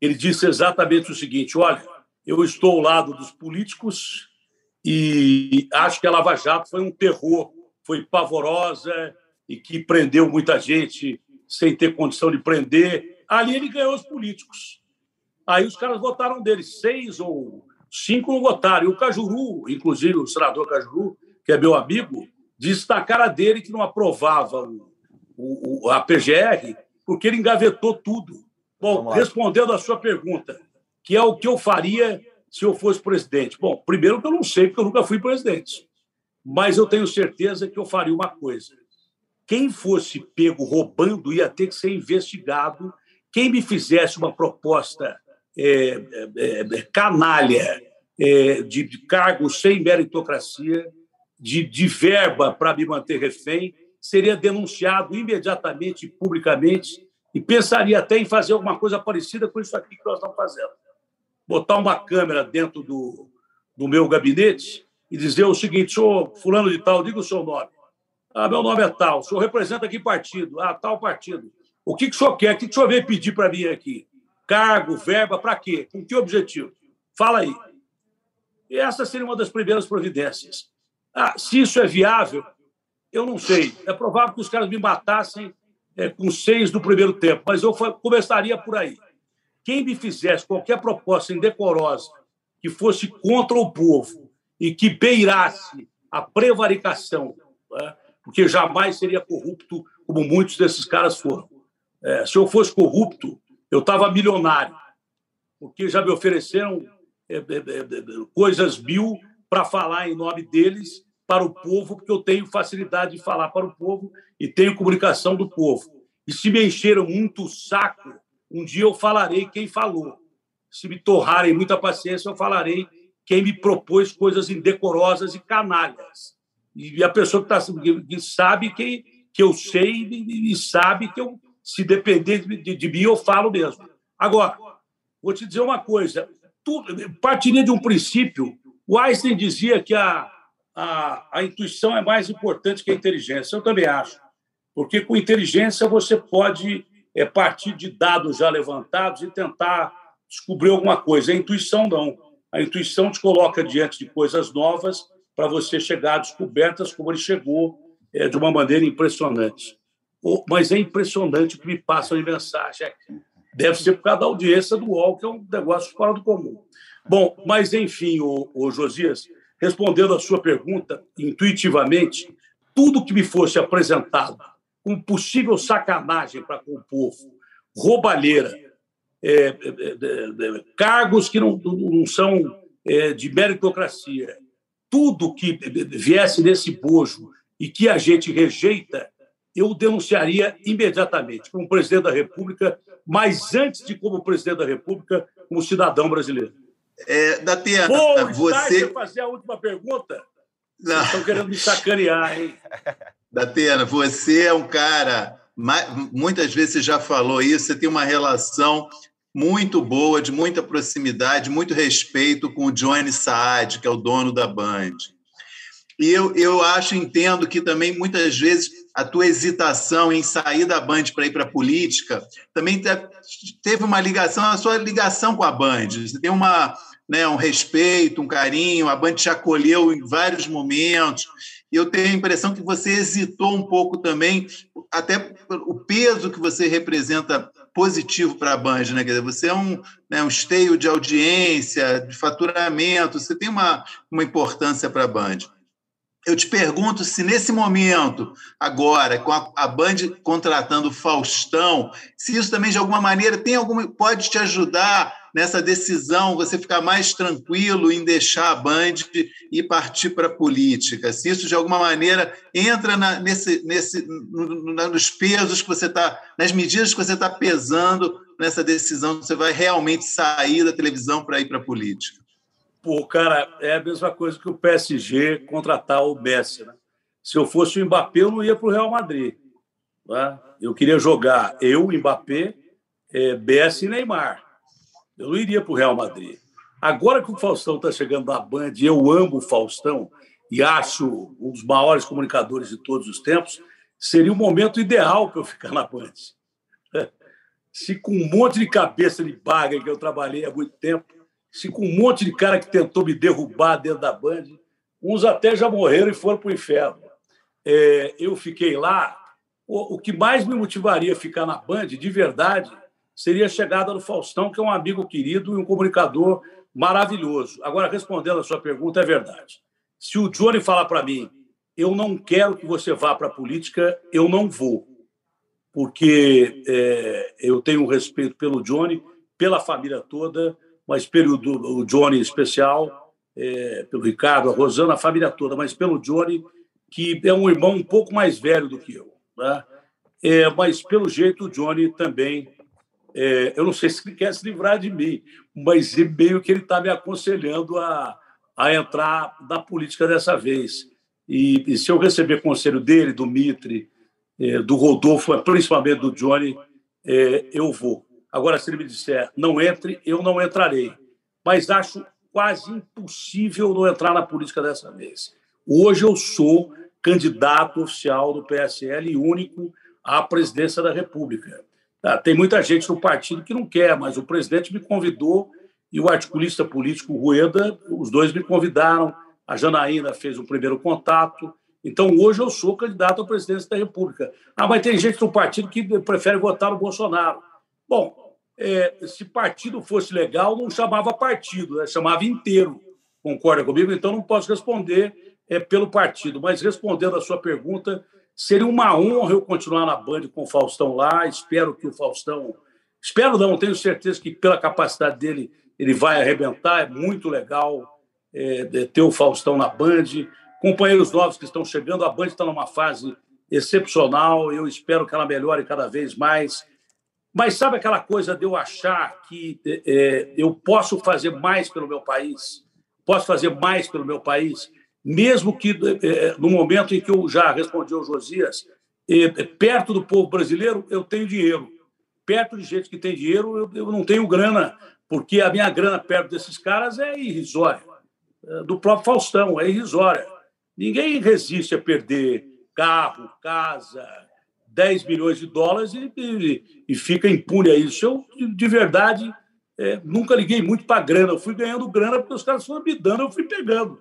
ele disse exatamente o seguinte: olha, eu estou ao lado dos políticos e acho que a Lava Jato foi um terror, foi pavorosa e que prendeu muita gente sem ter condição de prender. Ali ele ganhou os políticos. Aí os caras votaram dele, seis ou cinco não votaram. E o Cajuru, inclusive o senador Cajuru, que é meu amigo, disse na cara dele que não aprovava o, o, a PGR porque ele engavetou tudo. Bom, respondendo à sua pergunta, que é o que eu faria se eu fosse presidente. Bom, primeiro que eu não sei, porque eu nunca fui presidente. Mas eu tenho certeza que eu faria uma coisa. Quem fosse pego roubando ia ter que ser investigado. Quem me fizesse uma proposta é, é, é, canalha é, de, de cargos sem meritocracia, de, de verba para me manter refém, seria denunciado imediatamente, publicamente, e pensaria até em fazer alguma coisa parecida com isso aqui que nós estamos fazendo. Botar uma câmera dentro do, do meu gabinete e dizer o seguinte: sou fulano de tal, diga o seu nome. Ah, meu nome é tal, o senhor representa aqui partido. Ah, tal partido. O que, que o senhor quer? O que, que o senhor veio pedir para mim aqui? Cargo, verba, para quê? Com que objetivo? Fala aí. E essa seria uma das primeiras providências. Ah, se isso é viável, eu não sei. É provável que os caras me matassem é, com seis do primeiro tempo, mas eu começaria por aí. Quem me fizesse qualquer proposta indecorosa que fosse contra o povo e que beirasse a prevaricação, né, porque jamais seria corrupto como muitos desses caras foram. É, se eu fosse corrupto, eu estava milionário, porque já me ofereceram é, é, é, é coisas mil para falar em nome deles para o povo, porque eu tenho facilidade de falar para o povo e tenho comunicação do povo. E se me encheram muito o saco, um dia eu falarei quem falou. Se me torrarem muita paciência, eu falarei quem me propôs coisas indecorosas e canalhas. E a pessoa que, tá, que sabe que, que eu sei e sabe que eu, se depender de, de, mim, eu falo mesmo. Agora, vou te dizer uma coisa: tu, partiria de um princípio o Einstein dizia que a, a, a intuição é mais importante que a inteligência. Eu também acho. Porque com inteligência você pode é, partir de dados já levantados e tentar descobrir alguma coisa. A intuição não. A intuição te coloca diante de coisas novas para você chegar a descobertas como ele chegou é, de uma maneira impressionante. Mas é impressionante o que me passam de mensagem. Deve ser por causa da audiência do UOL, que é um negócio fora do comum. Bom, mas enfim, o, o Josias, respondendo a sua pergunta intuitivamente, tudo que me fosse apresentado com possível sacanagem para com o povo, roubalheira, é, é, é, é cargos que não, não são é, de meritocracia, tudo que viesse nesse bojo e que a gente rejeita, eu denunciaria imediatamente como presidente da República, mas antes de como presidente da República, como cidadão brasileiro. É, Datena, Pô, você fazer a última pergunta? Não. Estão querendo me sacanear, hein? Datena, você é um cara. Muitas vezes você já falou isso, você tem uma relação muito boa, de muita proximidade, muito respeito com o Johnny Saad, que é o dono da Band. E eu, eu acho, entendo que também muitas vezes a tua hesitação em sair da Band para ir para a política também teve uma ligação, a sua ligação com a Band. Você tem uma, né, um respeito, um carinho, a Band te acolheu em vários momentos. E eu tenho a impressão que você hesitou um pouco também, até o peso que você representa positivo para a Band, né? Quer dizer, você é um, né, um esteio de audiência, de faturamento, você tem uma, uma importância para a Band. Eu te pergunto se nesse momento, agora, com a, a Band contratando Faustão, se isso também de alguma maneira tem alguma pode te ajudar nessa decisão, você ficar mais tranquilo em deixar a Band e partir para a política. Se isso de alguma maneira entra na, nesse, nesse, no, nos pesos que você está, nas medidas que você está pesando nessa decisão, você vai realmente sair da televisão para ir para a política. Pô, cara, é a mesma coisa que o PSG contratar o Messi. Né? Se eu fosse o Mbappé, eu não ia para o Real Madrid. Né? Eu queria jogar eu, Mbappé, é, Messi e Neymar. Eu não iria para o Real Madrid. Agora que o Faustão está chegando na Band, eu amo o Faustão e acho um dos maiores comunicadores de todos os tempos, seria o momento ideal para eu ficar na Band. Se com um monte de cabeça de baga que eu trabalhei há muito tempo, se com um monte de cara que tentou me derrubar dentro da Band, uns até já morreram e foram para o inferno. É, eu fiquei lá. O, o, que mais me motivaria a ficar na Band, de verdade, seria a chegada do Faustão, que é um amigo querido e um comunicador maravilhoso. Agora, respondendo a sua pergunta, é verdade. Se o Johnny falar para mim, eu não quero que você vá para a política, eu não vou. porque é, eu tenho um respeito pelo Johnny, pela família toda, mas pelo o Johnny especial, é, pelo Ricardo, a Rosana, a família toda, mas pelo Johnny, que é um irmão um pouco mais velho do que eu. Né? É, mas, pelo jeito, o Johnny também. É, eu não sei se ele quer se livrar de mim, mas meio que ele está me aconselhando a, a entrar na política dessa vez. E, e, se eu receber conselho dele, do Mitre, é, do Rodolfo, principalmente do Johnny, é, eu vou. Agora, se ele me disser não entre, eu não entrarei. Mas acho quase impossível não entrar na política dessa vez. Hoje eu sou candidato oficial do PSL e único à presidência da República. Tá, tem muita gente no partido que não quer, mas o presidente me convidou e o articulista político Rueda, os dois me convidaram. A Janaína fez o primeiro contato. Então, hoje eu sou candidato à presidência da República. Ah, mas tem gente no partido que prefere votar no Bolsonaro. Bom, é, se partido fosse legal, não chamava partido, né? chamava inteiro. Concorda comigo? Então, não posso responder é, pelo partido. Mas, respondendo a sua pergunta, seria uma honra eu continuar na Band com o Faustão lá. Espero que o Faustão. Espero não, tenho certeza que, pela capacidade dele, ele vai arrebentar. É muito legal é, ter o Faustão na Band companheiros novos que estão chegando. A Band está numa fase excepcional. Eu espero que ela melhore cada vez mais. Mas sabe aquela coisa de eu achar que é, eu posso fazer mais pelo meu país? Posso fazer mais pelo meu país? Mesmo que é, no momento em que eu já respondi ao Josias, é, perto do povo brasileiro, eu tenho dinheiro. Perto de gente que tem dinheiro, eu, eu não tenho grana, porque a minha grana perto desses caras é irrisória. Do próprio Faustão, é irrisória. Ninguém resiste a perder carro, casa, 10 milhões de dólares e, e, e fica impune a isso. Eu, de verdade, é, nunca liguei muito para grana. Eu fui ganhando grana porque os caras foram me dando, eu fui pegando.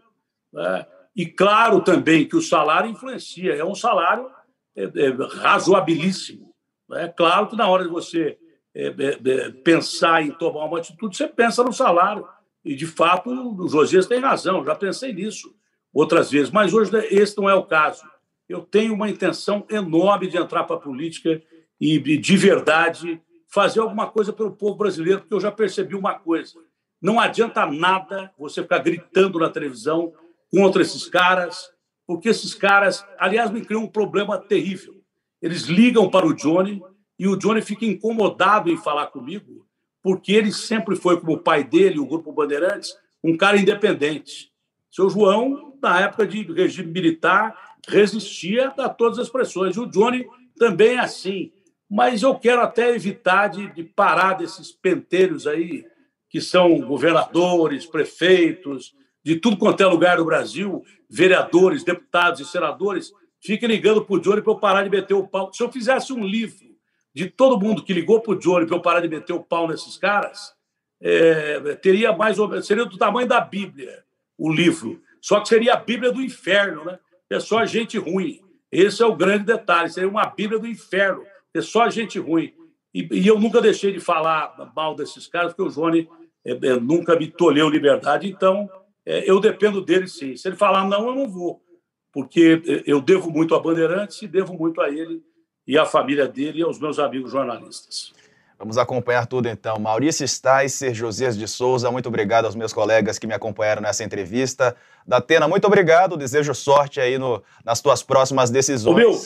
Né? E claro também que o salário influencia. É um salário é, é, razoabilíssimo. É claro que na hora de você é, é, é, pensar em tomar uma atitude, você pensa no salário. E, de fato, o Josias tem razão, já pensei nisso outras vezes, mas hoje esse não é o caso. Eu tenho uma intenção enorme de entrar para a política e, de verdade, fazer alguma coisa pelo povo brasileiro, porque eu já percebi uma coisa: não adianta nada você ficar gritando na televisão contra esses caras, porque esses caras, aliás, me criam um problema terrível. Eles ligam para o Johnny e o Johnny fica incomodado em falar comigo, porque ele sempre foi, como o pai dele, o Grupo Bandeirantes, um cara independente. Seu João, na época de regime militar, resistia a todas as pressões. O Johnny também é assim. Mas eu quero até evitar de, de parar desses penteiros aí, que são governadores, prefeitos, de tudo quanto é lugar do Brasil, vereadores, deputados e senadores, fiquem ligando para o Johnny para eu parar de meter o pau. Se eu fizesse um livro de todo mundo que ligou para o Johnny para eu parar de meter o pau nesses caras, é, teria mais ou menos, seria do tamanho da Bíblia o livro. Só que seria a Bíblia do inferno, né? É só gente ruim. Esse é o grande detalhe. Seria uma Bíblia do inferno. É só gente ruim. E, e eu nunca deixei de falar mal desses caras, porque o Johnny é, é, nunca me tolheu liberdade. Então, é, eu dependo dele sim. Se ele falar não, eu não vou. Porque é, eu devo muito a Bandeirantes e devo muito a ele e à família dele e aos meus amigos jornalistas. Vamos acompanhar tudo então. Maurício Sticer, Josias de Souza, muito obrigado aos meus colegas que me acompanharam nessa entrevista. Datena, muito obrigado, desejo sorte aí no, nas tuas próximas decisões. Meu,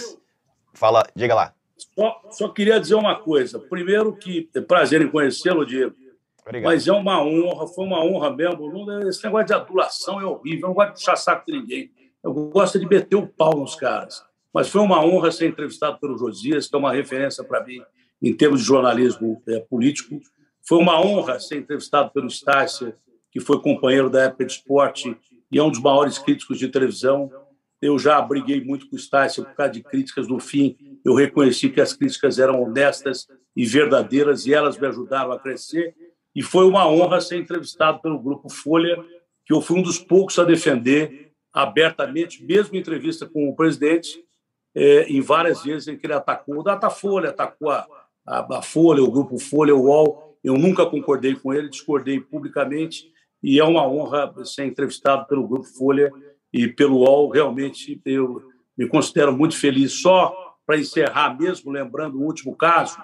Fala, diga lá. Só, só, queria dizer uma coisa. Primeiro que é prazer em conhecê-lo, Diego. Obrigado. Mas é uma honra, foi uma honra mesmo. Esse negócio de adulação é horrível, eu não gosto de puxar saco de ninguém. Eu gosto de meter o pau nos caras. Mas foi uma honra ser entrevistado pelo Josias, que é uma referência para mim em termos de jornalismo é, político. Foi uma honra ser entrevistado pelo Estácio, que foi companheiro da época de esporte e é um dos maiores críticos de televisão. Eu já briguei muito com o Estácio por causa de críticas. No fim, eu reconheci que as críticas eram honestas e verdadeiras e elas me ajudaram a crescer. E foi uma honra ser entrevistado pelo Grupo Folha, que eu fui um dos poucos a defender abertamente, mesmo em entrevista com o presidente, é, em várias vezes em que ele atacou o Datafolha, atacou a, a, Folha, o grupo Folha, o UOL. Eu nunca concordei com ele, discordei publicamente e é uma honra ser entrevistado pelo grupo Folha e pelo UOL. Realmente eu me considero muito feliz. Só para encerrar mesmo, lembrando o último caso,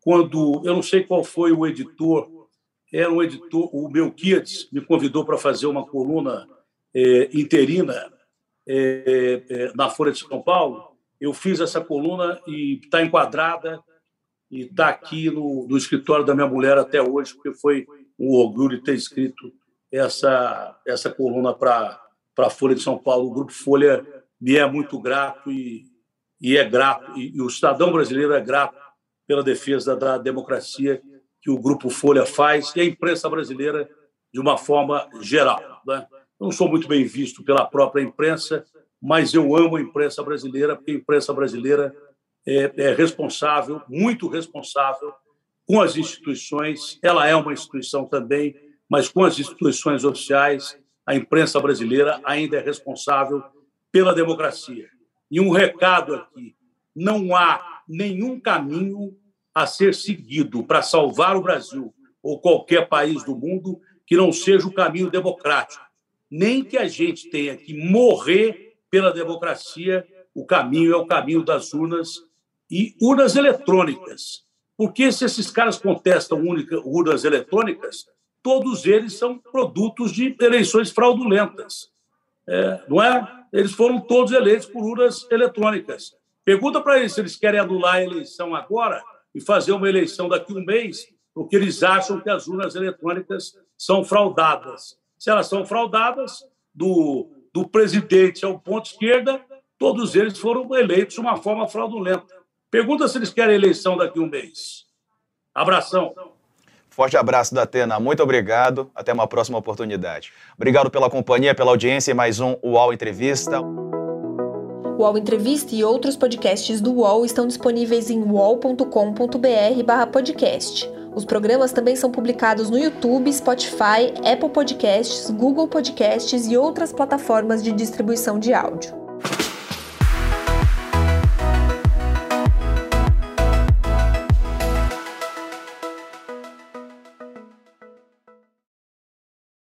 quando eu não sei qual foi o editor, era um editor, o meu Kids me convidou para fazer uma coluna é, interina é, é, na Folha de São Paulo. Eu fiz essa coluna e está enquadrada e está aqui no, no, escritório da minha mulher até hoje, porque foi um orgulho ter escrito essa, essa coluna para a Folha de São Paulo. O Grupo Folha me é muito grato e, e é grato, e, e o cidadão brasileiro é grato pela defesa da democracia que o Grupo Folha faz e a imprensa brasileira de uma forma geral. Né? Não sou muito bem visto pela própria imprensa, mas eu amo a imprensa brasileira, porque a imprensa brasileira é, é responsável, muito responsável, com as instituições. Ela é uma instituição também, mas com as instituições oficiais, a imprensa brasileira ainda é responsável pela democracia. E um recado aqui: não há nenhum caminho a ser seguido para salvar o Brasil ou qualquer país do mundo que não seja o caminho democrático. Nem que a gente tenha que morrer pela democracia, o caminho é o caminho das urnas e urnas eletrônicas. Porque se esses caras contestam urnas eletrônicas, todos eles são produtos de eleições fraudulentas. É, não é? Eles foram todos eleitos por urnas eletrônicas. Pergunta para eles se eles querem anular a eleição agora e fazer uma eleição daqui a um mês, porque eles acham que as urnas eletrônicas são fraudadas. Se elas são fraudadas, do, do presidente ao ponto esquerda, todos eles foram eleitos de uma forma fraudulenta. Pergunta se eles querem eleição daqui a um mês. Abração. Forte abraço da Atena, muito obrigado. Até uma próxima oportunidade. Obrigado pela companhia, pela audiência e mais um UOL Entrevista. O UOL Entrevista e outros podcasts do UOL estão disponíveis em uol.com.br/podcast. Os programas também são publicados no YouTube, Spotify, Apple Podcasts, Google Podcasts e outras plataformas de distribuição de áudio.